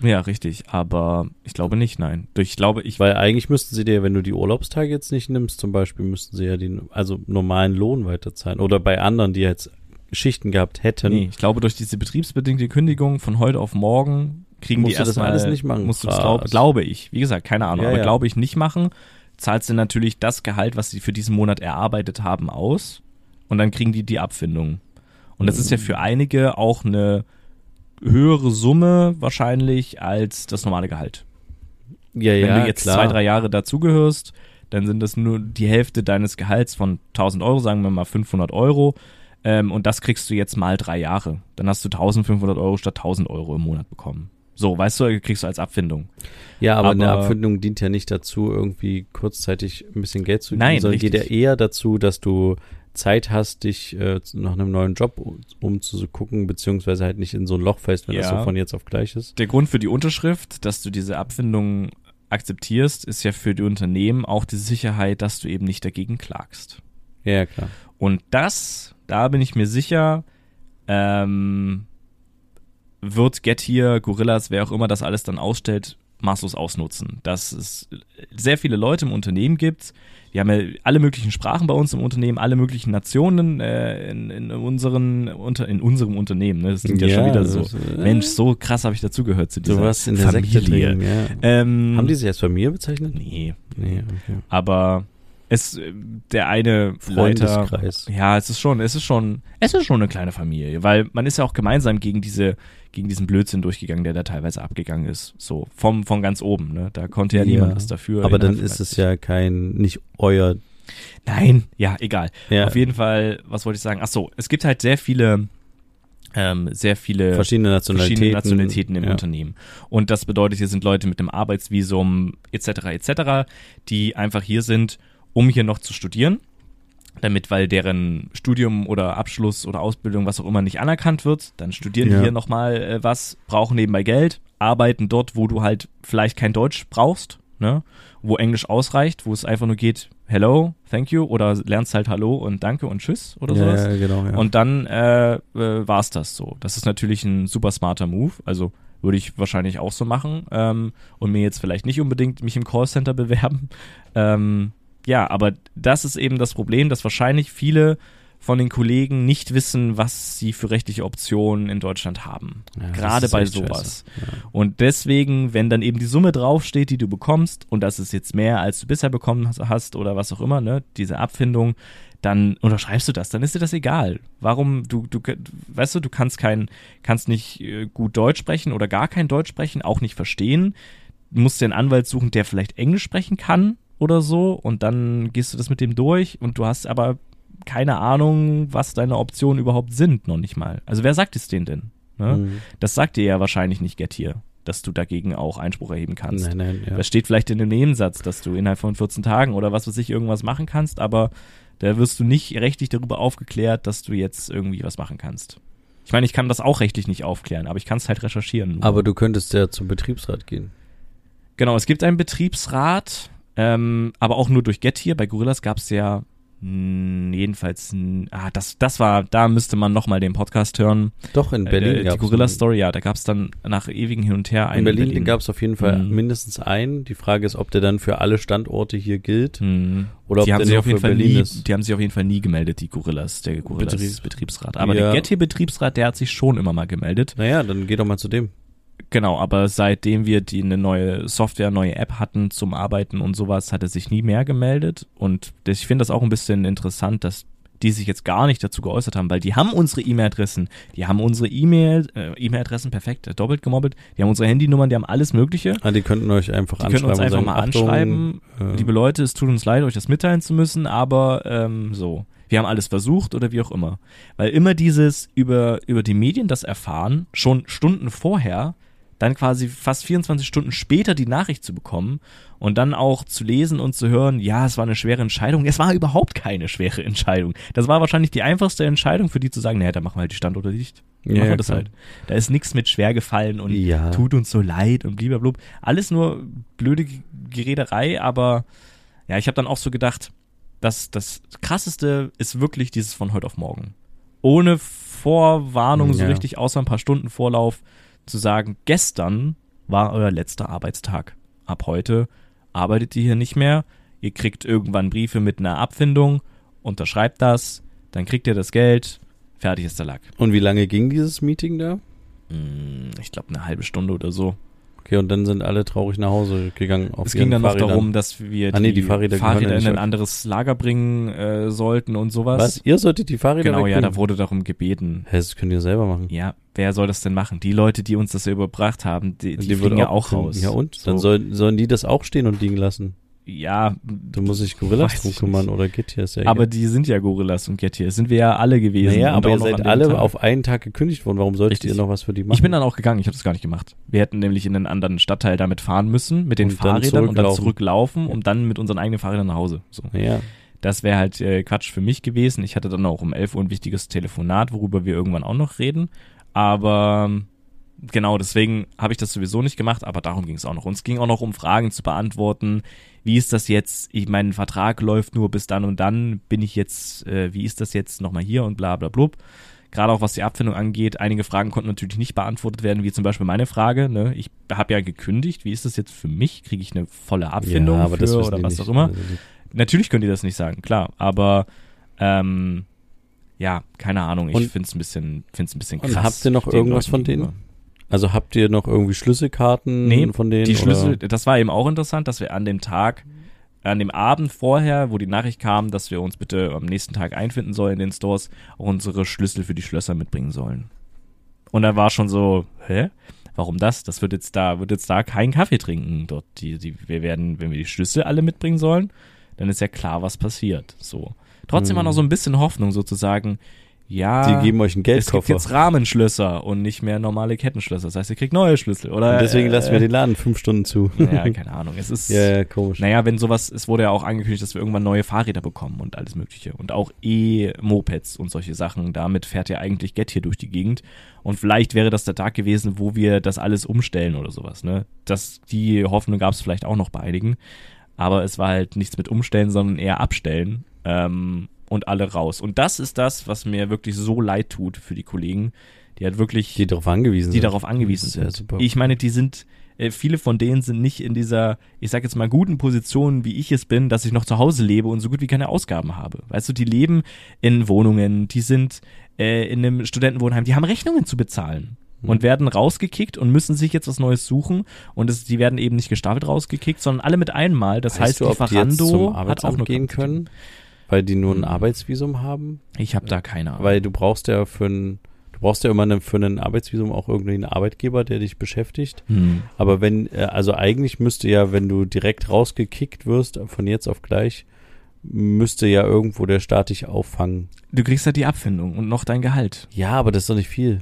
Speaker 2: Ja, richtig. Aber ich glaube nicht, nein. Ich glaube, ich.
Speaker 1: Weil eigentlich müssten sie dir, wenn du die Urlaubstage jetzt nicht nimmst, zum Beispiel, müssten sie ja den, also normalen Lohn weiterzahlen. Oder bei anderen, die jetzt Schichten gehabt hätten.
Speaker 2: Nee, ich glaube, durch diese betriebsbedingte Kündigung von heute auf morgen kriegen
Speaker 1: Musst
Speaker 2: die
Speaker 1: du das
Speaker 2: erstmal.
Speaker 1: alles nicht machen?
Speaker 2: Musst du das glaub, glaube ich. Wie gesagt, keine Ahnung.
Speaker 1: Ja,
Speaker 2: aber
Speaker 1: ja.
Speaker 2: glaube ich nicht machen. Zahlst du natürlich das Gehalt, was sie für diesen Monat erarbeitet haben, aus. Und dann kriegen die die Abfindung. Und das ist ja
Speaker 1: Mhm.
Speaker 2: für einige auch eine höhere Summe wahrscheinlich als das normale Gehalt.
Speaker 1: Ja,
Speaker 2: Wenn
Speaker 1: ja,
Speaker 2: du jetzt
Speaker 1: klar.
Speaker 2: zwei, drei Jahre dazugehörst, dann sind das nur die Hälfte deines Gehalts von 1000 Euro, sagen wir mal 500 Euro. Ähm, und das kriegst du jetzt mal drei Jahre. Dann hast du 1500 Euro statt 1000 Euro im Monat bekommen. So, weißt du, kriegst du als Abfindung.
Speaker 1: Ja, aber, eine
Speaker 2: Aber-
Speaker 1: Abfindung dient ja nicht dazu, irgendwie kurzzeitig ein bisschen Geld zu
Speaker 2: Nein,
Speaker 1: sondern geht ja eher dazu, dass du Zeit hast, dich äh, nach einem neuen Job um- umzugucken, beziehungsweise halt nicht in so ein Loch fällst, wenn das
Speaker 2: Ja.
Speaker 1: so von jetzt auf gleich ist.
Speaker 2: Der Grund für die Unterschrift, dass du diese Abfindung akzeptierst, ist ja für die Unternehmen auch die Sicherheit, dass du eben nicht dagegen klagst.
Speaker 1: Ja, ja, klar.
Speaker 2: Und das, da bin ich mir sicher, ähm, wird Get hier, Gorillas, wer auch immer das alles dann ausstellt, maßlos ausnutzen. Dass es sehr viele Leute im Unternehmen gibt, die haben ja alle möglichen Sprachen bei uns im Unternehmen, alle möglichen Nationen äh, in, in, unseren, unter, in unserem Unternehmen. Ne? Das klingt ja, schon wieder so.
Speaker 1: das, äh,
Speaker 2: Mensch, so krass habe ich dazugehört zu dieser
Speaker 1: Du warst in der Sekte
Speaker 2: Familie.
Speaker 1: drin, ja.
Speaker 2: Ähm,
Speaker 1: Haben die sich als Familie bezeichnet?
Speaker 2: Nee,
Speaker 1: Nee, okay.
Speaker 2: aber es der eine Leiter,
Speaker 1: Freundeskreis.
Speaker 2: ja, es ist schon, es ist schon, es ist schon eine kleine Familie, weil man ist ja auch gemeinsam gegen diese, gegen diesen Blödsinn durchgegangen, der da teilweise abgegangen ist, so vom von ganz oben, ne? Da konnte ja, niemand was dafür.
Speaker 1: Aber dann ist es ja kein, nicht euer.
Speaker 2: Nein, ja, egal.
Speaker 1: Ja,
Speaker 2: Auf jeden Fall, was wollte ich sagen? Ach so, es gibt halt sehr viele, ähm, sehr viele
Speaker 1: verschiedene Nationalitäten.
Speaker 2: verschiedene Nationalitäten im
Speaker 1: ja.
Speaker 2: Unternehmen. Und das bedeutet, hier sind Leute mit einem Arbeitsvisum etc. etc., die einfach hier sind, um hier noch zu studieren. Damit, weil deren Studium oder Abschluss oder Ausbildung, was auch immer, nicht anerkannt wird, dann studieren
Speaker 1: Ja.
Speaker 2: die hier nochmal äh, was, brauchen nebenbei Geld, arbeiten dort, wo du halt vielleicht kein Deutsch brauchst, ne? wo Englisch ausreicht, wo es einfach nur geht, hello, thank you, oder lernst halt Hallo und Danke und Tschüss oder
Speaker 1: ja,
Speaker 2: sowas.
Speaker 1: Ja, genau, ja.
Speaker 2: Und dann äh, äh, war es das so. Das ist natürlich ein super smarter Move. Also würde ich wahrscheinlich auch so machen ähm, und mir jetzt vielleicht nicht unbedingt mich im Callcenter <laughs> bewerben. Ähm, ja, aber das ist eben das Problem, dass wahrscheinlich viele von den Kollegen nicht wissen, was sie für rechtliche Optionen in Deutschland haben.
Speaker 1: Ja,
Speaker 2: Gerade bei sowas.
Speaker 1: Ja.
Speaker 2: Und deswegen, wenn dann eben die Summe draufsteht, die du bekommst, und das ist jetzt mehr, als du bisher bekommen hast oder was auch immer, ne, diese Abfindung, dann unterschreibst du das, dann ist dir das egal. Warum, du, du, weißt du, du kannst kein, kannst nicht äh, gut Deutsch sprechen oder gar kein Deutsch sprechen, auch nicht verstehen. Du musst dir einen Anwalt suchen, der vielleicht Englisch sprechen kann oder so, und dann gehst du das mit dem durch und du hast aber keine Ahnung, was deine Optionen überhaupt sind, noch nicht mal. Also wer sagt es denen denn? Ne?
Speaker 1: Mhm.
Speaker 2: Das sagt dir ja wahrscheinlich nicht Get hier, dass du dagegen auch Einspruch erheben kannst.
Speaker 1: Nein, nein, ja.
Speaker 2: Das steht vielleicht in dem Nebensatz, dass du innerhalb von 14 Tagen oder was weiß ich irgendwas machen kannst, aber da wirst du nicht rechtlich darüber aufgeklärt, dass du jetzt irgendwie was machen kannst. Ich meine, ich kann das auch rechtlich nicht aufklären, aber ich kann es halt recherchieren. nur.
Speaker 1: Aber du könntest ja zum Betriebsrat gehen.
Speaker 2: Genau, es gibt einen Betriebsrat, ähm, aber auch nur durch Get hier. Bei Gorillas gab es ja mh, jedenfalls, mh, ah, das, das war, da müsste man nochmal den Podcast hören.
Speaker 1: Doch, in Berlin
Speaker 2: äh, die
Speaker 1: gab's
Speaker 2: Gorilla
Speaker 1: einen-
Speaker 2: Story, ja, da gab es dann nach ewigen Hin und Her einen
Speaker 1: In Berlin, gab es auf jeden Fall
Speaker 2: Mhm.
Speaker 1: mindestens einen. Die Frage ist, ob der dann für alle Standorte hier gilt
Speaker 2: Hm.
Speaker 1: oder ob
Speaker 2: die haben
Speaker 1: der
Speaker 2: sich auf jeden Fall
Speaker 1: Berlin
Speaker 2: nie,
Speaker 1: ist.
Speaker 2: die haben sich auf jeden Fall nie gemeldet, die Gorillas, der Gorillas
Speaker 1: Betrieb-
Speaker 2: Betriebsrat. Aber
Speaker 1: Ja.
Speaker 2: der Get hier Betriebsrat, der hat sich schon immer mal gemeldet.
Speaker 1: Naja, dann geh doch mal zu dem.
Speaker 2: Genau, aber seitdem wir die eine neue Software, neue App hatten zum Arbeiten und sowas, hat er sich nie mehr gemeldet. Und ich finde das auch ein bisschen interessant, dass die sich jetzt gar nicht dazu geäußert haben, weil die haben unsere E-Mail-Adressen, die haben unsere E-Mail, äh, E-Mail-Adressen, perfekt, äh, doppelt gemobbelt, die haben unsere Handynummern, die haben alles Mögliche.
Speaker 1: Ah, die könnten euch einfach
Speaker 2: Die können
Speaker 1: anschreiben.
Speaker 2: uns einfach mal
Speaker 1: Achtung,
Speaker 2: anschreiben.
Speaker 1: äh,
Speaker 2: Liebe Leute, es tut uns leid, euch das mitteilen zu müssen, aber ähm, so. Wir haben alles versucht oder wie auch immer. Weil immer dieses über, über die Medien das erfahren, schon Stunden vorher, dann quasi fast 24 Stunden später die Nachricht zu bekommen und dann auch zu lesen und zu hören, ja, es war eine schwere Entscheidung. Es war überhaupt keine schwere Entscheidung. Das war wahrscheinlich die einfachste Entscheidung für die zu sagen, naja, dann machen wir halt die Standorte dicht. Dann
Speaker 1: Ja,
Speaker 2: machen wir das
Speaker 1: klar.
Speaker 2: halt. Da ist nichts mit schwer gefallen und
Speaker 1: ja.
Speaker 2: tut uns so leid und blablabla. Alles nur blöde Gerederei, aber ja, ich habe dann auch so gedacht, dass das krasseste ist wirklich dieses von heute auf morgen. Ohne Vorwarnung so
Speaker 1: Ja.
Speaker 2: richtig, außer ein paar Stunden Vorlauf, zu sagen, gestern war euer letzter Arbeitstag. Ab heute arbeitet ihr hier nicht mehr. Ihr kriegt irgendwann Briefe mit einer Abfindung, unterschreibt das, dann kriegt ihr das Geld, fertig ist der Lack.
Speaker 1: Und wie lange ging dieses Meeting da?
Speaker 2: Hm, Ich glaube eine halbe Stunde oder so.
Speaker 1: Okay, und dann sind alle traurig nach Hause gegangen auf
Speaker 2: Es ging dann noch
Speaker 1: Fahrrädern.
Speaker 2: darum, dass wir
Speaker 1: Ah, nee, die Fahrräder ja
Speaker 2: Fahrräder in ein
Speaker 1: weg.
Speaker 2: anderes Lager bringen äh, sollten und sowas.
Speaker 1: Was? Ihr solltet die Fahrräder
Speaker 2: Genau, ja,
Speaker 1: wegbringen?
Speaker 2: da wurde darum gebeten.
Speaker 1: Hä, das könnt ihr selber machen.
Speaker 2: Ja, wer soll das denn machen? Die Leute, die uns das ja überbracht haben, die, die,
Speaker 1: wird
Speaker 2: fliegen ja auch raus.
Speaker 1: Ja und?
Speaker 2: So.
Speaker 1: Dann sollen, sollen die das auch stehen und liegen lassen.
Speaker 2: Ja,
Speaker 1: Da muss sich Gorillas drum kümmern oder ist ja
Speaker 2: aber die sind ja Gorillas und Get hier. Sind wir ja alle gewesen.
Speaker 1: Naja,
Speaker 2: und
Speaker 1: aber ihr seid alle
Speaker 2: Tag.
Speaker 1: auf einen Tag gekündigt worden. Warum solltet
Speaker 2: Richtig.
Speaker 1: ihr noch was für die machen?
Speaker 2: Ich bin dann auch gegangen, ich habe das gar nicht gemacht. Wir hätten nämlich in einen anderen Stadtteil damit fahren müssen, mit den
Speaker 1: Und dann
Speaker 2: Fahrrädern und dann
Speaker 1: zurücklaufen.
Speaker 2: zurücklaufen, um dann mit unseren eigenen Fahrrädern nach Hause. So.
Speaker 1: ja,
Speaker 2: Das wäre halt äh, Quatsch für mich gewesen. Ich hatte dann auch um 11 Uhr ein wichtiges Telefonat, worüber wir irgendwann auch noch reden. Aber ähm, genau, deswegen habe ich das sowieso nicht gemacht, aber darum ging es auch noch. Und es ging auch noch um Fragen zu beantworten. Wie ist das jetzt? Ich mein Vertrag läuft nur bis dann und dann. Bin ich jetzt, äh, wie ist das jetzt nochmal hier und bla bla blub. Gerade auch was die Abfindung angeht, einige Fragen konnten natürlich nicht beantwortet werden, wie zum Beispiel meine Frage. Ne? Ich habe ja gekündigt. Wie ist das jetzt für mich? Kriege ich eine volle Abfindung
Speaker 1: ja, aber
Speaker 2: für oder was
Speaker 1: nicht.
Speaker 2: auch immer?
Speaker 1: Also
Speaker 2: Natürlich könnt ihr das nicht sagen, klar, aber ähm, ja, keine Ahnung, ich finde es ein bisschen, find's ein bisschen
Speaker 1: Und
Speaker 2: krass.
Speaker 1: habt ihr noch irgendwas
Speaker 2: Leuten
Speaker 1: von denen?
Speaker 2: gegenüber.
Speaker 1: Also habt ihr noch irgendwie Schlüsselkarten
Speaker 2: Nee,
Speaker 1: von denen?
Speaker 2: Die Schlüssel,
Speaker 1: Oder?
Speaker 2: das war eben auch interessant, dass wir an dem Tag, an dem Abend vorher, wo die Nachricht kam, dass wir uns bitte am nächsten Tag einfinden sollen in den Stores, auch unsere Schlüssel für die Schlösser mitbringen sollen. Und da war schon so, hä? Warum das? Das wird jetzt da, wird jetzt da keinen Kaffee trinken dort. Die, die, wir werden, wenn wir die Schlüssel alle mitbringen sollen, dann ist ja klar, was passiert. So. Trotzdem war
Speaker 1: Hm.
Speaker 2: noch so ein bisschen Hoffnung sozusagen, ja.
Speaker 1: Die geben euch einen
Speaker 2: es gibt
Speaker 1: Geldkoffer.
Speaker 2: jetzt Rahmenschlösser und nicht mehr normale Kettenschlösser. Das heißt, ihr kriegt neue Schlüssel, oder?
Speaker 1: Und deswegen
Speaker 2: äh,
Speaker 1: lassen wir den Laden fünf Stunden zu.
Speaker 2: Ja, <laughs> keine Ahnung. Es ist,
Speaker 1: ja, ja, komisch.
Speaker 2: naja, wenn sowas, es wurde ja auch angekündigt, dass wir irgendwann neue Fahrräder bekommen und alles Mögliche. Und auch E-Mopeds und solche Sachen. Damit fährt ja eigentlich Get hier durch die Gegend. Und vielleicht wäre das der Tag gewesen, wo wir das alles umstellen oder sowas, ne? Das, die Hoffnung gab es vielleicht auch noch bei einigen. Aber es war halt nichts mit umstellen, sondern eher abstellen. Ähm, und alle raus. Und das ist das, was mir wirklich so leid tut für die Kollegen, die halt wirklich
Speaker 1: Die darauf angewiesen
Speaker 2: die
Speaker 1: sind.
Speaker 2: darauf angewiesen sind.
Speaker 1: super.
Speaker 2: Ich meine, die sind, äh, viele von denen sind nicht in dieser, ich sag jetzt mal, guten Position, wie ich es bin, dass ich noch zu Hause lebe und so gut wie keine Ausgaben habe. Weißt du, die leben in Wohnungen, die sind äh, in einem Studentenwohnheim, die haben Rechnungen zu bezahlen.
Speaker 1: Hm.
Speaker 2: Und werden rausgekickt und müssen sich jetzt was Neues suchen. Und es, die werden eben nicht gestaffelt rausgekickt, sondern alle mit einmal. Das
Speaker 1: weißt
Speaker 2: heißt,
Speaker 1: du, die zum
Speaker 2: hat auch nur
Speaker 1: gehen können? Weil die nur ein
Speaker 2: Hm.
Speaker 1: Arbeitsvisum haben?
Speaker 2: Ich habe da keine Ahnung.
Speaker 1: Weil du brauchst ja für ein, du brauchst ja immer eine, für ein Arbeitsvisum auch irgendwie einen Arbeitgeber, der dich beschäftigt.
Speaker 2: Hm.
Speaker 1: Aber wenn, äh, also eigentlich müsste ja, wenn du direkt rausgekickt wirst, von jetzt auf gleich, müsste ja irgendwo der Staat dich auffangen.
Speaker 2: Du kriegst halt die Abfindung und noch dein Gehalt.
Speaker 1: Ja, aber das ist doch nicht viel.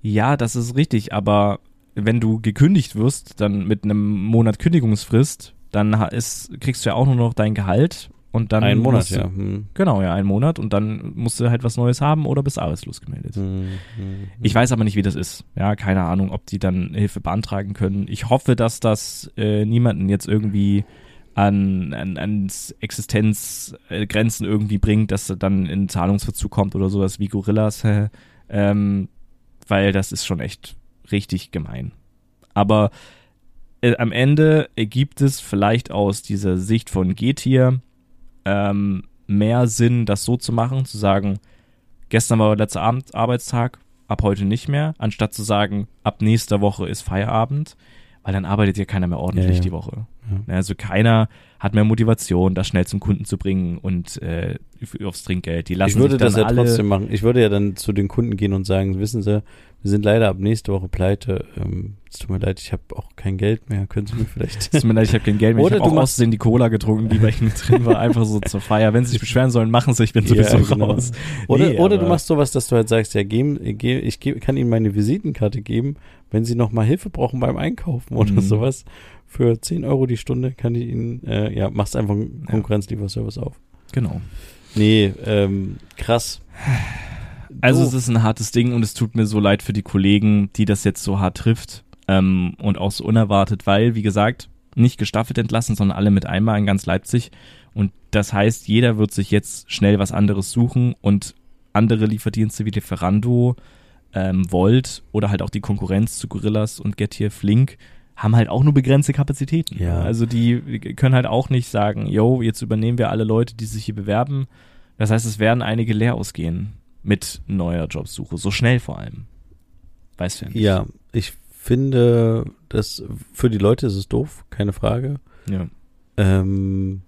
Speaker 2: Ja, das ist richtig, aber wenn du gekündigt wirst, dann mit einem Monat Kündigungsfrist, dann ist, kriegst du ja auch nur noch dein Gehalt und dann
Speaker 1: Ein Monat,
Speaker 2: musst du,
Speaker 1: ja. Hm.
Speaker 2: Genau, ja, einen Monat und dann musst du halt was Neues haben oder bist arbeitslos gemeldet.
Speaker 1: Hm, hm,
Speaker 2: Ich weiß aber nicht, wie das ist. Ja, keine Ahnung, ob die dann Hilfe beantragen können. Ich hoffe, dass das äh, niemanden jetzt irgendwie an, an ans Existenzgrenzen irgendwie bringt, dass er dann in Zahlungsverzug kommt oder sowas wie Gorillas, <laughs> ähm, weil das ist schon echt richtig gemein. Aber äh, am Ende ergibt es vielleicht aus dieser Sicht von G-Tier ähm, mehr Sinn, das so zu machen, zu sagen, gestern war der letzte Abend Arbeitstag, ab heute nicht mehr, anstatt zu sagen, ab nächster Woche ist Feierabend, weil dann arbeitet ja keiner mehr ordentlich
Speaker 1: Ja, ja.
Speaker 2: die Woche.
Speaker 1: Ja.
Speaker 2: Also keiner hat mehr Motivation, das schnell zum Kunden zu bringen und äh, aufs Trinkgeld. Die lassen
Speaker 1: Ich würde
Speaker 2: sich dann
Speaker 1: das ja
Speaker 2: alle,
Speaker 1: trotzdem machen. Ich würde ja dann zu den Kunden gehen und sagen, wissen Sie, wir sind leider ab nächste Woche pleite. Ähm, es tut mir leid, ich habe auch kein Geld mehr. Können Sie mir vielleicht...
Speaker 2: Es tut mir leid, ich habe kein Geld mehr.
Speaker 1: Oder
Speaker 2: ich habe
Speaker 1: du
Speaker 2: auch
Speaker 1: machst-
Speaker 2: außerdem die Cola getrunken, die bei Ihnen drin war, einfach so zur Feier. Wenn Sie sich beschweren sollen, machen Sie, ich bin <laughs>
Speaker 1: Ja,
Speaker 2: sowieso
Speaker 1: genau.
Speaker 2: raus.
Speaker 1: Oder,
Speaker 2: Nee,
Speaker 1: oder du machst sowas, dass du halt sagst, ja, geben, ge- ich ge- kann Ihnen meine Visitenkarte geben, wenn Sie noch mal Hilfe brauchen beim Einkaufen oder
Speaker 2: Mhm.
Speaker 1: sowas. Für 10 Euro die Stunde kann ich Ihnen, äh, ja, machst einfach einen Konkurrenzlieferservice auf.
Speaker 2: Genau.
Speaker 1: Nee, ähm, krass.
Speaker 2: Also es ist ein hartes Ding und es tut mir so leid für die Kollegen, die das jetzt so hart trifft ähm, und auch so unerwartet, weil, wie gesagt, nicht gestaffelt entlassen, sondern alle mit einmal in ganz Leipzig. Und das heißt, jeder wird sich jetzt schnell was anderes suchen und andere Lieferdienste wie Lieferando, ähm, Volt oder halt auch die Konkurrenz zu Gorillas und Get Here Flink haben halt auch nur begrenzte Kapazitäten.
Speaker 1: Ja.
Speaker 2: Also die können halt auch nicht sagen, yo, jetzt übernehmen wir alle Leute, die sich hier bewerben. Das heißt, es werden einige leer ausgehen mit neuer Jobsuche, so schnell vor allem. Weißt du ja nicht.
Speaker 1: Ja, ich finde, dass für die Leute ist es doof, keine Frage.
Speaker 2: Ja.
Speaker 1: Ähm,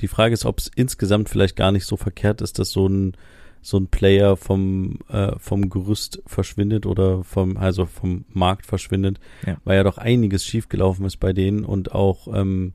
Speaker 1: die Frage ist, ob es insgesamt vielleicht gar nicht so verkehrt ist, dass so ein so ein Player vom äh, vom Gerüst verschwindet oder vom also vom Markt verschwindet,
Speaker 2: Ja.
Speaker 1: weil ja doch einiges schiefgelaufen ist bei denen und auch ähm,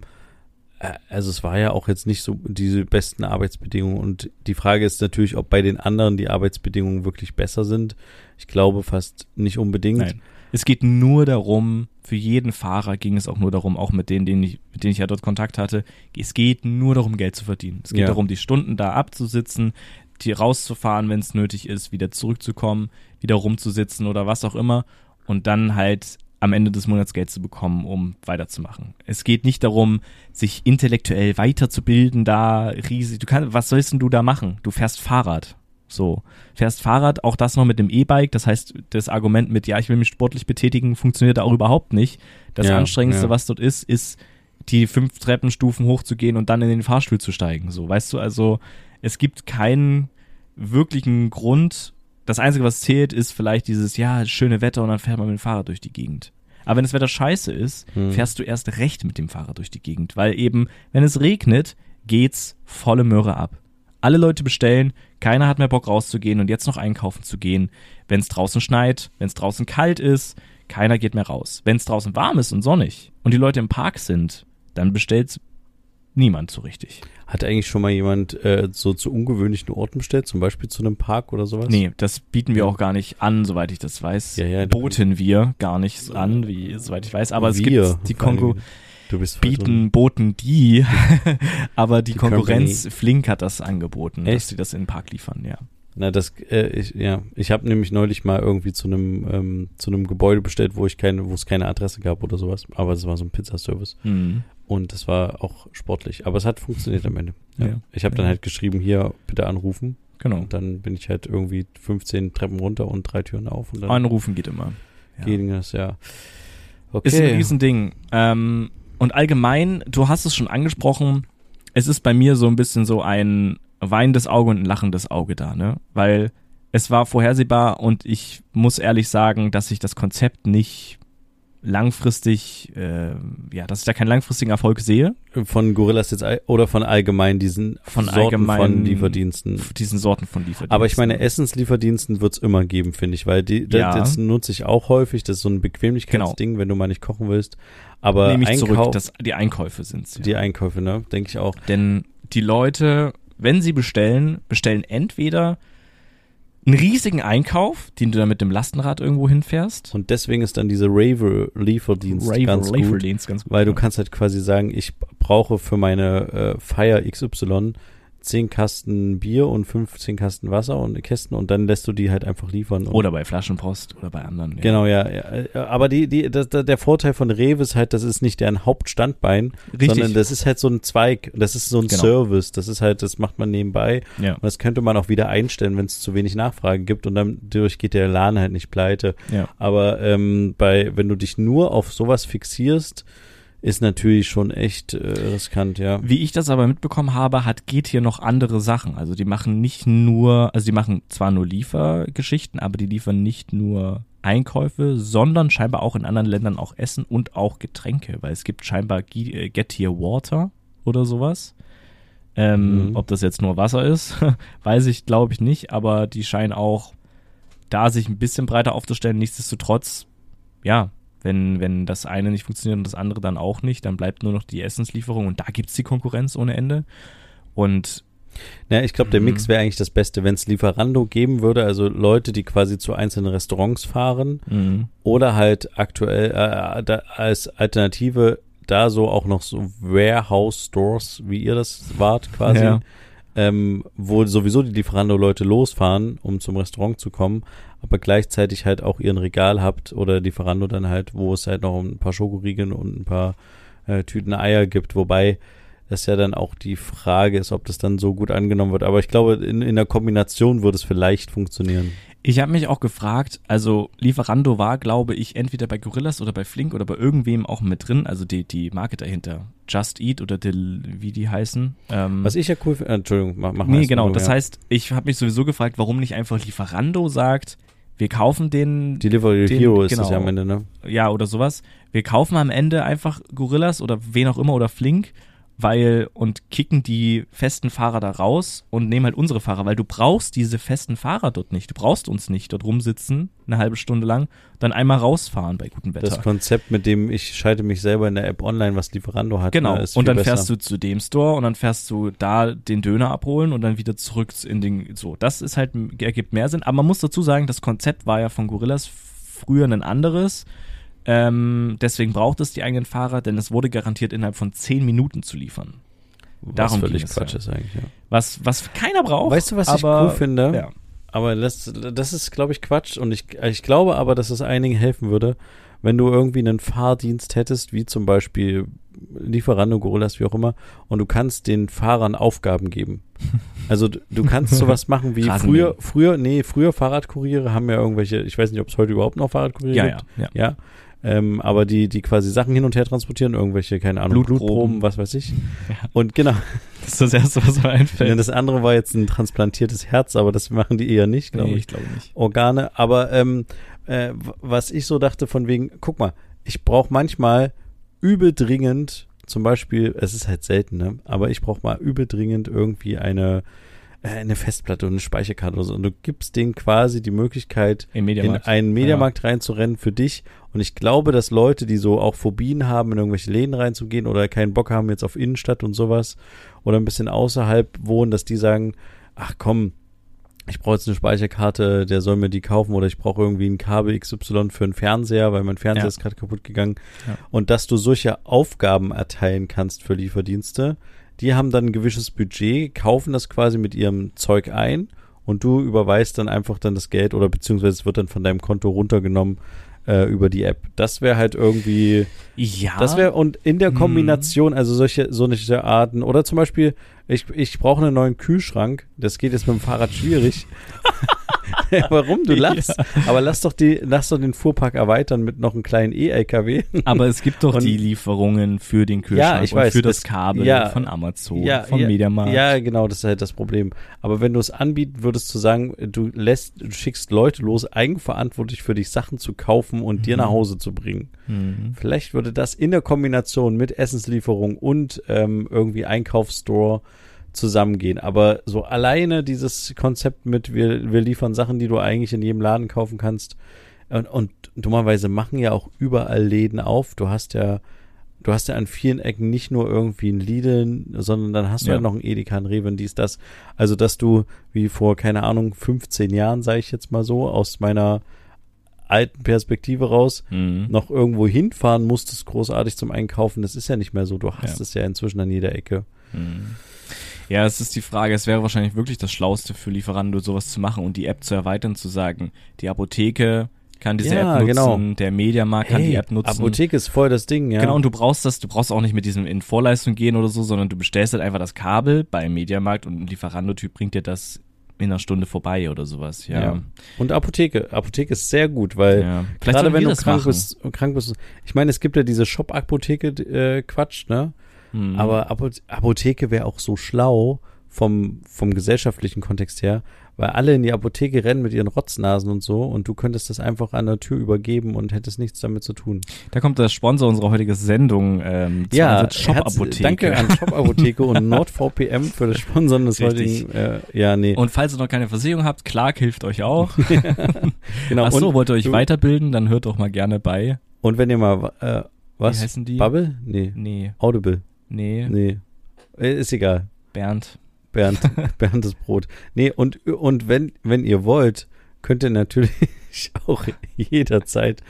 Speaker 1: äh, also es war ja auch jetzt nicht so diese besten Arbeitsbedingungen und die Frage ist natürlich, ob bei den anderen die Arbeitsbedingungen wirklich besser sind. Ich glaube fast nicht unbedingt.
Speaker 2: Nein. Es geht nur darum, für jeden Fahrer ging es auch nur darum, auch mit denen, denen ich, mit denen ich ja dort Kontakt hatte, es geht nur darum, Geld zu verdienen. Es geht
Speaker 1: Ja.
Speaker 2: darum, die Stunden da abzusitzen, die rauszufahren, wenn es nötig ist, wieder zurückzukommen, wieder rumzusitzen oder was auch immer und dann halt am Ende des Monats Geld zu bekommen, um weiterzumachen. Es geht nicht darum, sich intellektuell weiterzubilden, da riesig. Du kannst, was sollst denn du da machen? Du fährst Fahrrad. So. Fährst Fahrrad, auch das noch mit dem E-Bike. Das heißt, das Argument mit, ja, ich will mich sportlich betätigen, funktioniert da auch überhaupt nicht. Das
Speaker 1: Ja,
Speaker 2: Anstrengendste,
Speaker 1: ja.
Speaker 2: was dort ist, ist, die fünf Treppenstufen hochzugehen und dann in den Fahrstuhl zu steigen. So, weißt du, also, es gibt keinen wirklichen Grund. Das Einzige, was zählt, ist vielleicht dieses, ja, schöne Wetter und dann fährt man mit dem Fahrrad durch die Gegend. Aber wenn das Wetter scheiße ist,
Speaker 1: Hm.
Speaker 2: fährst du erst recht mit dem Fahrrad durch die Gegend, weil eben, wenn es regnet, geht's volle Möhre ab. Alle Leute bestellen, keiner hat mehr Bock rauszugehen und jetzt noch einkaufen zu gehen. Wenn es draußen schneit, wenn es draußen kalt ist, keiner geht mehr raus. Wenn es draußen warm ist und sonnig und die Leute im Park sind, dann bestellt niemand so richtig.
Speaker 1: Hat eigentlich schon mal jemand äh, so zu ungewöhnlichen Orten bestellt, zum Beispiel zu einem Park oder sowas?
Speaker 2: Nee, das bieten wir auch gar nicht an, soweit ich das weiß.
Speaker 1: Ja, ja,
Speaker 2: Boten wir gar nicht an, wie, soweit ich weiß. Aber es
Speaker 1: Wir,
Speaker 2: gibt die. Konkurrenz.
Speaker 1: Du bist
Speaker 2: bieten, boten die, <laughs> aber die,
Speaker 1: Die
Speaker 2: Konkurrenz
Speaker 1: Company.
Speaker 2: Flink hat das angeboten, dass
Speaker 1: Echt?
Speaker 2: sie das in den Park liefern, ja.
Speaker 1: Na, das, äh, ich, ja, ich habe nämlich neulich mal irgendwie zu einem ähm, zu einem Gebäude bestellt, wo ich keine, wo es keine Adresse gab oder sowas. Aber es war so ein Pizzaservice
Speaker 2: Mhm.
Speaker 1: und das war auch sportlich. Aber es hat funktioniert am Ende. Ja.
Speaker 2: Ja.
Speaker 1: Ich habe dann
Speaker 2: Ja.
Speaker 1: halt geschrieben, hier bitte anrufen.
Speaker 2: Genau.
Speaker 1: Und dann bin ich halt irgendwie 15 Treppen runter und drei Türen auf und dann
Speaker 2: Anrufen geht immer.
Speaker 1: Ging das, ja. Okay.
Speaker 2: Ist ein Riesending. Ähm, und allgemein, du hast es schon angesprochen, es ist bei mir so ein bisschen so ein weinendes Auge und ein lachendes Auge da, ne? Weil es war vorhersehbar und ich muss ehrlich sagen, dass ich das Konzept nicht langfristig, äh, ja, dass ich da keinen langfristigen Erfolg sehe,
Speaker 1: Von Gorillas jetzt oder von allgemein diesen
Speaker 2: Von
Speaker 1: Sorten
Speaker 2: allgemein-
Speaker 1: von Lieferdiensten.
Speaker 2: diesen Sorten von Lieferdiensten.
Speaker 1: Aber ich meine, Essenslieferdiensten wird's immer geben, finde ich, weil die, das,
Speaker 2: Ja. Genau.
Speaker 1: das nutze ich auch häufig. Das ist so ein Bequemlichkeitsding, wenn du mal nicht kochen willst. Aber
Speaker 2: nehme ich
Speaker 1: Einkau
Speaker 2: zurück, dass die Einkäufe sind's. Ja.
Speaker 1: die Einkäufe, ne, denke ich auch.
Speaker 2: Denn die Leute, wenn sie bestellen, bestellen entweder einen riesigen Einkauf, den du dann mit dem Lastenrad irgendwo hinfährst.
Speaker 1: Und deswegen ist dann diese Raver-Lieferdienst ganz gut.
Speaker 2: Lieferdienst ganz gut.
Speaker 1: Weil du kannst halt quasi sagen, ich brauche für meine äh, Feier XY 10 Kasten Bier und 15 Kasten Wasser und Kästen und dann lässt du die halt einfach liefern.
Speaker 2: Oder bei Flaschenpost oder bei anderen. Ja.
Speaker 1: Genau, ja, ja. Aber die, die, das, der Vorteil von Rewe ist halt, das ist nicht deren Hauptstandbein,
Speaker 2: Richtig.
Speaker 1: sondern das ist halt so ein Zweig. Das ist so ein
Speaker 2: Genau.
Speaker 1: Service. Das ist halt, das macht man nebenbei.
Speaker 2: Ja.
Speaker 1: Und das könnte man auch wieder einstellen, wenn es zu wenig Nachfrage gibt und dann durch geht der Laden halt nicht pleite.
Speaker 2: ja.
Speaker 1: Aber ähm, bei, wenn du dich nur auf sowas fixierst, ist natürlich schon echt äh, riskant, ja.
Speaker 2: Wie ich das aber mitbekommen habe, hat geht hier noch andere Sachen. Also die machen nicht nur, also die machen zwar nur Liefergeschichten, aber die liefern nicht nur Einkäufe, sondern scheinbar auch in anderen Ländern auch Essen und auch Getränke, weil es gibt scheinbar äh, Get Here Water oder sowas. Ähm,
Speaker 1: Mhm.
Speaker 2: Ob das jetzt nur Wasser ist, <laughs> weiß ich, glaube ich nicht, aber die scheinen auch da sich ein bisschen breiter aufzustellen. Nichtsdestotrotz, ja, wenn, wenn das eine nicht funktioniert und das andere dann auch nicht, dann bleibt nur noch die Essenslieferung und da gibt's die Konkurrenz ohne Ende. Und
Speaker 1: Ja, ich glaube, der
Speaker 2: Mhm.
Speaker 1: Mix wäre eigentlich das Beste, wenn es Lieferando geben würde, also Leute, die quasi zu einzelnen Restaurants fahren
Speaker 2: mh,
Speaker 1: oder halt aktuell äh, da, als Alternative da so auch noch so Warehouse Stores, wie ihr das wart quasi,
Speaker 2: Ja.
Speaker 1: Ähm, wo sowieso die Lieferando-Leute losfahren, um zum Restaurant zu kommen, aber gleichzeitig halt auch ihren Regal habt oder Lieferando dann halt, wo es halt noch ein paar Schokoriegeln und ein paar äh, Tüten Eier gibt, wobei das ja dann auch die Frage ist, ob das dann so gut angenommen wird. Aber ich glaube, in, in der Kombination würde es vielleicht funktionieren.
Speaker 2: Ich habe mich auch gefragt, also Lieferando war, glaube ich, entweder bei Gorillas oder bei Flink oder bei irgendwem auch mit drin, also die, die Marke dahinter. Just Eat oder Del, wie die heißen. Ähm,
Speaker 1: Was ich ja cool finde, äh, Entschuldigung, mach, mach
Speaker 2: nee,
Speaker 1: mal
Speaker 2: genau.
Speaker 1: du,
Speaker 2: Das
Speaker 1: ja.
Speaker 2: heißt, ich habe mich sowieso gefragt, warum nicht einfach Lieferando sagt, wir kaufen den,
Speaker 1: Delivery
Speaker 2: Den-
Speaker 1: Hero ist das
Speaker 2: genau.
Speaker 1: ja am Ende, ne?
Speaker 2: ja, oder sowas. Wir kaufen am Ende einfach Gorillas oder wen auch immer oder Flink, weil und kicken die festen Fahrer da raus und nehmen halt unsere Fahrer, weil du brauchst diese festen Fahrer dort nicht. Du brauchst uns nicht dort rumsitzen, eine halbe Stunde lang, dann einmal rausfahren bei gutem Wetter.
Speaker 1: Das Konzept, mit dem ich schalte mich selber in der App online, was Lieferando hat.
Speaker 2: Genau,
Speaker 1: ne, ist
Speaker 2: und
Speaker 1: viel
Speaker 2: dann
Speaker 1: besser.
Speaker 2: fährst du zu dem Store und dann fährst du da den Döner abholen und dann wieder zurück in den, so, das ist halt, ergibt mehr Sinn, aber man muss dazu sagen, das Konzept war ja von Gorillas früher ein anderes, ähm, deswegen braucht es die eigenen Fahrer, denn es wurde garantiert innerhalb von 10 Minuten zu liefern.
Speaker 1: was
Speaker 2: darum
Speaker 1: völlig Quatsch
Speaker 2: ja.
Speaker 1: ist eigentlich, ja.
Speaker 2: Was, was keiner braucht.
Speaker 1: Weißt du, was ich
Speaker 2: aber,
Speaker 1: cool finde?
Speaker 2: Ja.
Speaker 1: Aber das, das ist, glaube ich, Quatsch. Und ich, ich glaube aber, dass es einigen helfen würde, wenn du irgendwie einen Fahrdienst hättest, wie zum Beispiel Lieferando, Gorillas, wie auch immer, und du kannst den Fahrern Aufgaben geben. <laughs> Also du, du kannst sowas machen wie früher, früher, nee, früher Fahrradkuriere haben ja irgendwelche, ich weiß nicht, ob es heute überhaupt noch Fahrradkuriere
Speaker 2: Ja,
Speaker 1: gibt.
Speaker 2: ja, ja.
Speaker 1: Ja. Ähm, aber die, die quasi Sachen hin und her transportieren, irgendwelche, keine Ahnung,
Speaker 2: Blutproben.
Speaker 1: Blutproben, was weiß ich.
Speaker 2: Ja.
Speaker 1: Und genau,
Speaker 2: Das ist das Erste, was mir einfällt.
Speaker 1: ja, das andere war jetzt ein transplantiertes Herz, aber das machen die eher nicht, glaube
Speaker 2: nee,
Speaker 1: ich.
Speaker 2: ich glaube nicht.
Speaker 1: Organe. Aber ähm, äh, was ich so dachte von wegen, guck mal, ich brauche manchmal übel dringend, zum Beispiel, es ist halt selten, ne? aber ich brauche mal übel dringend irgendwie eine, eine Festplatte und eine Speicherkarte oder so. Und du gibst denen quasi die Möglichkeit, in einen Mediamarkt reinzurennen für dich. Und ich glaube, dass Leute, die so auch Phobien haben, in irgendwelche Läden reinzugehen oder keinen Bock haben jetzt auf Innenstadt und sowas oder ein bisschen außerhalb wohnen, dass die sagen, ach komm, ich brauche jetzt eine Speicherkarte, der soll mir die kaufen oder ich brauche irgendwie ein Kabel XY für einen Fernseher, weil mein Fernseher
Speaker 2: Ja.
Speaker 1: ist gerade kaputt gegangen.
Speaker 2: Ja.
Speaker 1: Und dass du solche Aufgaben erteilen kannst für Lieferdienste, die haben dann ein gewisses Budget, kaufen das quasi mit ihrem Zeug ein und du überweist dann einfach dann das Geld oder beziehungsweise es wird dann von deinem Konto runtergenommen äh, über die App. Das wäre halt irgendwie,
Speaker 2: Ja.
Speaker 1: das wäre und in der
Speaker 2: Mhm.
Speaker 1: Kombination, also solche solche Arten oder zum Beispiel, ich, ich brauche einen neuen Kühlschrank, das geht jetzt mit dem Fahrrad schwierig. <laughs> <laughs> Warum? Du lachst. Aber lass doch die, lass doch den Fuhrpark erweitern mit noch einem kleinen E-LKW.
Speaker 2: Aber es gibt doch
Speaker 1: Und-
Speaker 2: die Lieferungen für den Kühlschrank
Speaker 1: Ja, ich
Speaker 2: und
Speaker 1: weiß,
Speaker 2: für das
Speaker 1: das-
Speaker 2: Kabel
Speaker 1: ja,
Speaker 2: von Amazon,
Speaker 1: ja,
Speaker 2: vom
Speaker 1: ja,
Speaker 2: Mediamarkt.
Speaker 1: Ja, genau, das ist halt das Problem. Aber wenn du es anbieten würdest, zu sagen, du lässt, du schickst Leute los, eigenverantwortlich für dich Sachen zu kaufen und dir
Speaker 2: Mhm.
Speaker 1: nach Hause zu bringen.
Speaker 2: Mhm.
Speaker 1: Vielleicht würde das in der Kombination mit Essenslieferung und ähm, irgendwie Einkaufsstore zusammengehen. Aber so alleine dieses Konzept mit, wir, wir liefern Sachen, die du eigentlich in jedem Laden kaufen kannst. Und, und dummerweise machen ja auch überall Läden auf. Du hast ja, du hast ja an vielen Ecken nicht nur irgendwie ein Lidl, sondern dann hast du
Speaker 2: Ja.
Speaker 1: ja noch ein Edeka, ein Rewe, dies, das. Also, dass du wie vor, keine Ahnung, 15 Jahren, sage ich jetzt mal so, aus meiner alten Perspektive raus,
Speaker 2: Mhm.
Speaker 1: noch irgendwo hinfahren musstest, großartig zum Einkaufen. Das ist ja nicht mehr so. Du hast
Speaker 2: Ja.
Speaker 1: es ja inzwischen an jeder Ecke.
Speaker 2: Mhm. Ja, es ist die Frage, es wäre wahrscheinlich wirklich das Schlauste für Lieferando, sowas zu machen und die App zu erweitern, zu sagen, die Apotheke kann diese
Speaker 1: Ja,
Speaker 2: App nutzen,
Speaker 1: genau.
Speaker 2: der Mediamarkt kann die App nutzen.
Speaker 1: Apotheke ist voll das Ding, ja.
Speaker 2: Genau, und du brauchst das, du brauchst auch nicht mit diesem in Vorleistung gehen oder so, sondern du bestellst halt einfach das Kabel beim Mediamarkt und ein Lieferando-Typ bringt dir das in einer Stunde vorbei oder sowas, ja.
Speaker 1: Ja. Und Apotheke. Apotheke ist sehr gut, weil
Speaker 2: Ja.
Speaker 1: Gerade wenn du krank
Speaker 2: machen.
Speaker 1: bist, krank bist. Ich meine, es gibt ja diese Shop-Apotheke-Quatsch, ne?
Speaker 2: Mhm.
Speaker 1: Aber Apo Apotheke wäre auch so schlau vom, vom gesellschaftlichen Kontext her, weil alle in die Apotheke rennen mit ihren Rotznasen und so und du könntest das einfach an der Tür übergeben und hättest nichts damit zu tun.
Speaker 2: Da kommt der Sponsor unserer heutigen Sendung, ähm,
Speaker 1: Ja,
Speaker 2: Shop Apotheke.
Speaker 1: danke an Shop Apotheke und NordVPM für das Sponsoren des
Speaker 2: Richtig.
Speaker 1: heutigen. Äh, ja, nee.
Speaker 2: Und falls ihr noch keine Versicherung habt, Clark hilft euch auch. <laughs>
Speaker 1: genau.
Speaker 2: Achso,
Speaker 1: und,
Speaker 2: wollt ihr euch
Speaker 1: du-
Speaker 2: weiterbilden, dann hört doch mal gerne bei.
Speaker 1: und wenn ihr mal, äh,
Speaker 2: Wie
Speaker 1: was?
Speaker 2: heißen die?
Speaker 1: Bubble? Nee.
Speaker 2: Nee,
Speaker 1: Audible?
Speaker 2: Nee,
Speaker 1: Nee. Äh, Ist egal.
Speaker 2: Bernd.
Speaker 1: Bernd, <laughs> Bernd das Brot. Nee, und, und wenn, wenn ihr wollt, könnt ihr natürlich <laughs> auch jederzeit,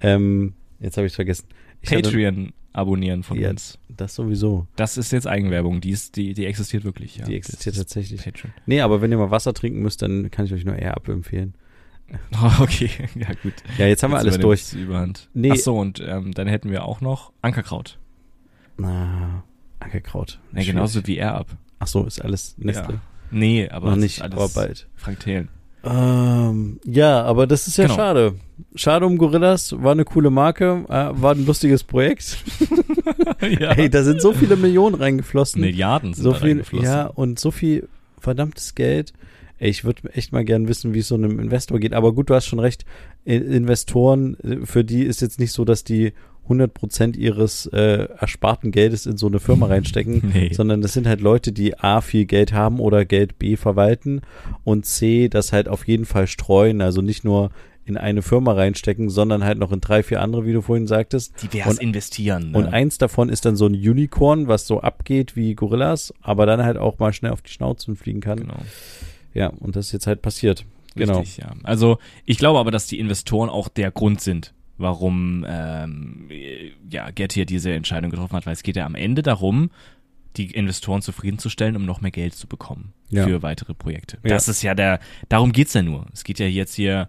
Speaker 1: ähm, jetzt habe ich vergessen. Ich hatte-
Speaker 2: Patreon abonnieren von
Speaker 1: Ja,
Speaker 2: uns.
Speaker 1: Das sowieso.
Speaker 2: Das ist jetzt Eigenwerbung, die, ist, die, die existiert wirklich. Ja.
Speaker 1: Die existiert tatsächlich.
Speaker 2: Patreon.
Speaker 1: Nee, aber wenn ihr mal Wasser trinken müsst, dann kann ich euch nur Air Up empfehlen. <laughs>
Speaker 2: Oh, okay, ja gut.
Speaker 1: Ja, jetzt haben wir
Speaker 2: Jetzt
Speaker 1: alles durch.
Speaker 2: es Überhand.
Speaker 1: Nee.
Speaker 2: Ach so, und ähm, dann hätten wir auch noch Ankerkraut.
Speaker 1: Na, Ankerkraut.
Speaker 2: Ja, genauso wie Air Up.
Speaker 1: Ach so, ist alles Nestle.
Speaker 2: Ja. Nee, aber
Speaker 1: Noch nicht, aber bald.
Speaker 2: Frank Thelen.
Speaker 1: Ähm, ja, aber das ist ja
Speaker 2: Genau.
Speaker 1: schade. Schade um Gorillas, war eine coole Marke, äh, war ein lustiges Projekt. <laughs>
Speaker 2: ja.
Speaker 1: Ey, da sind so viele Millionen reingeflossen.
Speaker 2: Milliarden sind
Speaker 1: so
Speaker 2: da
Speaker 1: viel,
Speaker 2: reingeflossen.
Speaker 1: ja, und so viel verdammtes Geld. ey, ich würde echt mal gern wissen, wie es so einem Investor geht. Aber gut, du hast schon recht, Investoren, äh, für die ist jetzt nicht so, dass die 100% ihres äh, ersparten Geldes in so eine Firma <laughs> reinstecken,
Speaker 2: Nee.
Speaker 1: sondern das sind halt Leute, die A, viel Geld haben oder Geld B, verwalten und C, das halt auf jeden Fall streuen, also nicht nur in eine Firma reinstecken, sondern halt noch in drei, vier andere, wie du vorhin sagtest.
Speaker 2: Divers
Speaker 1: Und-
Speaker 2: investieren. Ne?
Speaker 1: Und eins davon ist dann so ein Unicorn, was so abgeht wie Gorillas, aber dann halt auch mal schnell auf die Schnauze fliegen kann.
Speaker 2: genau.
Speaker 1: Ja, und das ist jetzt halt passiert. Genau.
Speaker 2: Richtig, ja. Also ich glaube aber, dass die Investoren auch der Grund sind, warum ähm, ja, Get hier diese Entscheidung getroffen hat, weil es geht ja am Ende darum, die Investoren zufriedenzustellen, um noch mehr Geld zu bekommen
Speaker 1: Ja.
Speaker 2: für weitere Projekte.
Speaker 1: Ja.
Speaker 2: Das ist ja der, darum geht's ja nur. Es geht ja jetzt hier,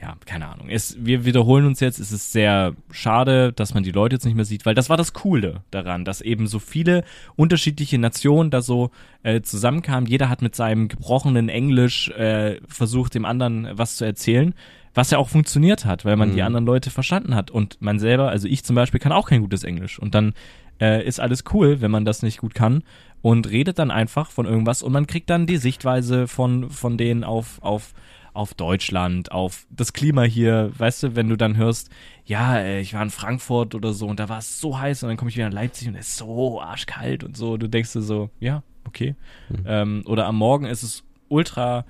Speaker 2: ja, keine Ahnung. Es, wir wiederholen uns jetzt, es ist sehr schade, dass man die Leute jetzt nicht mehr sieht, weil das war das Coole daran, dass eben so viele unterschiedliche Nationen da so äh, zusammenkamen. Jeder hat mit seinem gebrochenen Englisch äh, versucht, dem anderen was zu erzählen, was ja auch funktioniert hat, weil man
Speaker 1: Mhm.
Speaker 2: die anderen Leute verstanden hat. Und man selber, also ich zum Beispiel, kann auch kein gutes Englisch. Und dann äh, ist alles cool, wenn man das nicht gut kann und redet dann einfach von irgendwas und man kriegt dann die Sichtweise von, von denen auf, auf, auf Deutschland, auf das Klima hier, weißt du, wenn du dann hörst, ja, äh, ich war in Frankfurt oder so und da war es so heiß und dann komme ich wieder nach Leipzig und es ist so arschkalt und so, du denkst dir so, ja, okay.
Speaker 1: Mhm.
Speaker 2: Ähm, oder am Morgen ist es ultra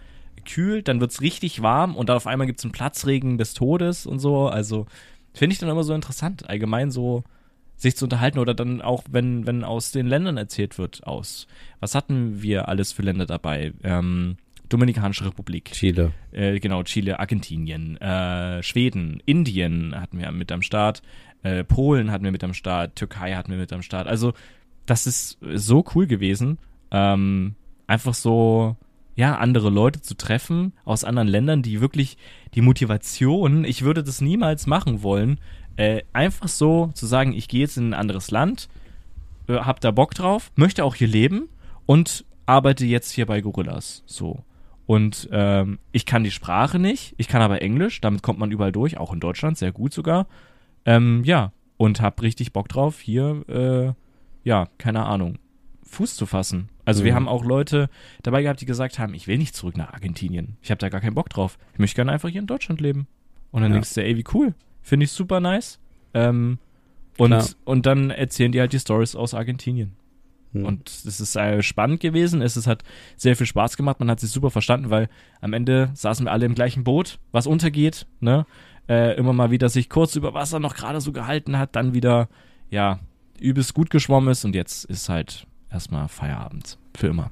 Speaker 2: kühl, dann wird's richtig warm und dann auf einmal gibt's einen Platzregen des Todes und so, also finde ich dann immer so interessant, allgemein so sich zu unterhalten oder dann auch, wenn, wenn aus den Ländern erzählt wird, aus, was hatten wir alles für Länder dabei? Ähm, Dominikanische Republik,
Speaker 1: Chile.
Speaker 2: äh, genau, Chile, Argentinien, äh, Schweden, Indien hatten wir mit am Start, äh, Polen hatten wir mit am Start, Türkei hatten wir mit am Start. Also, das ist so cool gewesen, ähm, einfach so, ja, andere Leute zu treffen aus anderen Ländern, die wirklich die Motivation, ich würde das niemals machen wollen, äh, einfach so zu sagen, ich gehe jetzt in ein anderes Land, äh, hab da Bock drauf, möchte auch hier leben und arbeite jetzt hier bei Gorillas. So. Und ähm, ich kann die Sprache nicht, ich kann aber Englisch, damit kommt man überall durch, auch in Deutschland, sehr gut sogar. Ähm, ja, und hab richtig Bock drauf, hier, äh, ja, keine Ahnung, Fuß zu fassen. Also wir
Speaker 1: Mhm.
Speaker 2: haben auch Leute dabei gehabt, die gesagt haben, ich will nicht zurück nach Argentinien. Ich habe da gar keinen Bock drauf. Ich möchte gerne einfach hier in Deutschland leben. Und dann
Speaker 1: Ja.
Speaker 2: denkst du, ey, wie cool. Finde ich super nice. Ähm, und,
Speaker 1: Klar.
Speaker 2: und dann erzählen die halt die Stories aus Argentinien.
Speaker 1: Hm.
Speaker 2: Und es ist äh, spannend gewesen. Es ist, hat sehr viel Spaß gemacht. Man hat sich super verstanden, weil am Ende saßen wir alle im gleichen Boot, was untergeht. Ne? Äh, immer mal wieder sich kurz über Wasser noch gerade so gehalten hat, dann wieder, ja, übelst gut geschwommen ist und jetzt ist halt erstmal Feierabend. Für immer.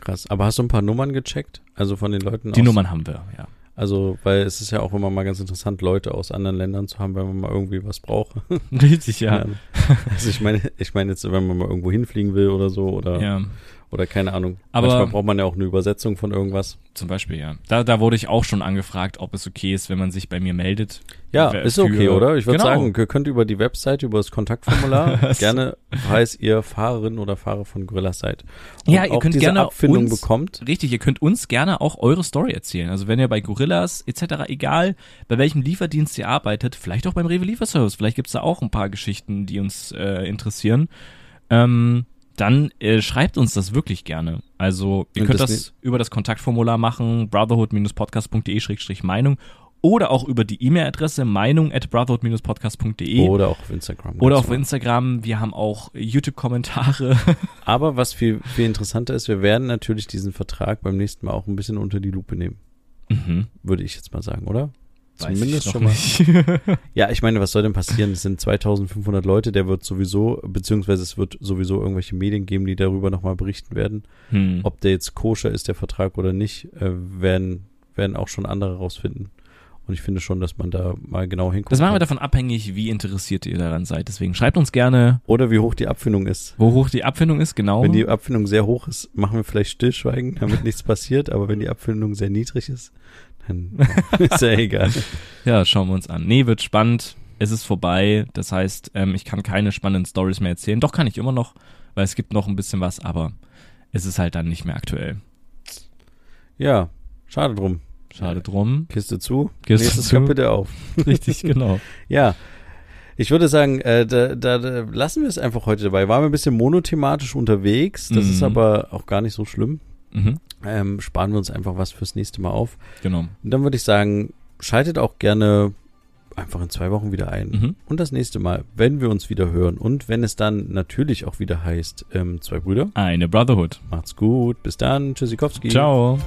Speaker 1: Krass. Aber hast du ein paar Nummern gecheckt? Also von den Leuten
Speaker 2: Die
Speaker 1: aus,
Speaker 2: Nummern haben wir, ja.
Speaker 1: Also, weil es ist ja auch immer mal ganz interessant, Leute aus anderen Ländern zu haben, wenn man mal irgendwie was braucht. <laughs>
Speaker 2: Richtig, ja. <laughs>
Speaker 1: Also ich meine, ich meine jetzt, wenn man mal irgendwo hinfliegen will oder so oder
Speaker 2: Ja,
Speaker 1: oder keine Ahnung.
Speaker 2: Aber-
Speaker 1: Manchmal braucht man ja auch eine Übersetzung von irgendwas.
Speaker 2: zum Beispiel, ja. Da, da wurde ich auch schon angefragt, ob es okay ist, wenn man sich bei mir meldet.
Speaker 1: Ja, ist okay, oder? Ich würde
Speaker 2: Genau.
Speaker 1: sagen, ihr könnt über die Website, über das Kontaktformular <laughs> gerne, falls ihr Fahrerin oder Fahrer von Gorillas seid. Und
Speaker 2: Ja, ihr könnt gerne
Speaker 1: Abfindung
Speaker 2: uns-
Speaker 1: bekommt.
Speaker 2: Richtig, ihr könnt uns gerne auch eure Story erzählen. Also wenn ihr bei Gorillas etc., egal bei welchem Lieferdienst ihr arbeitet, vielleicht auch beim Rewe Lieferservice, vielleicht gibt's da auch ein paar Geschichten, die uns äh, interessieren, ähm, dann äh, schreibt uns das wirklich gerne. Also ihr
Speaker 1: Und
Speaker 2: könnt
Speaker 1: das
Speaker 2: das, über das Kontaktformular machen, brotherhood-podcast.de-meinung oder auch über die E-Mail-Adresse meinung at brotherhood-podcast.de
Speaker 1: Oder auch auf Instagram.
Speaker 2: oder auf. Instagram. Wir haben auch YouTube-Kommentare. <laughs>
Speaker 1: Aber was viel, viel interessanter ist, wir werden natürlich diesen Vertrag beim nächsten Mal auch ein bisschen unter die Lupe nehmen.
Speaker 2: mhm.
Speaker 1: Würde ich jetzt mal sagen, oder?
Speaker 2: Weiß
Speaker 1: Zumindest schon mal. <laughs> Ja, ich meine, was soll denn passieren? Es sind 2500 Leute, der wird sowieso, beziehungsweise es wird sowieso irgendwelche Medien geben, die darüber nochmal berichten werden.
Speaker 2: hm.
Speaker 1: Ob der jetzt koscher ist, der Vertrag oder nicht, äh, werden, werden auch schon andere rausfinden. Und ich finde schon, dass man da mal genau hinguckt.
Speaker 2: Das machen wir davon abhängig, wie interessiert ihr daran seid. Deswegen schreibt uns gerne,
Speaker 1: Oder wie hoch die Abfindung ist.
Speaker 2: wo hoch die Abfindung ist, genau.
Speaker 1: Wenn die Abfindung sehr hoch ist, machen wir vielleicht Stillschweigen, <laughs> damit nichts passiert. Aber wenn die Abfindung sehr niedrig ist, <laughs> ist ja egal.
Speaker 2: ja, schauen wir uns an. Nee, wird spannend. Es ist vorbei. Das heißt, ähm, ich kann keine spannenden Stories mehr erzählen. Doch kann ich immer noch, weil es gibt noch ein bisschen was, aber es ist halt dann nicht mehr aktuell.
Speaker 1: Ja, schade drum.
Speaker 2: Schade drum.
Speaker 1: Kiste zu.
Speaker 2: Kiste
Speaker 1: Nächstes
Speaker 2: zu.
Speaker 1: Kapitel auf. <laughs>
Speaker 2: Richtig, genau. <laughs>
Speaker 1: Ja. Ich würde sagen, äh, da, da, da lassen wir es einfach heute dabei. Waren wir ein bisschen monothematisch unterwegs. Das
Speaker 2: Mhm.
Speaker 1: ist aber auch gar nicht so schlimm.
Speaker 2: Mhm.
Speaker 1: ähm, sparen wir uns einfach was fürs nächste Mal auf.
Speaker 2: Genau.
Speaker 1: Und dann würde ich sagen, schaltet auch gerne einfach in zwei Wochen wieder ein.
Speaker 2: Mhm.
Speaker 1: Und das nächste Mal, wenn wir uns wieder hören und wenn es dann natürlich auch wieder heißt, ähm, zwei Brüder,
Speaker 2: Eine Brotherhood.
Speaker 1: macht's gut, bis dann, Tschüssikowski.
Speaker 2: Ciao.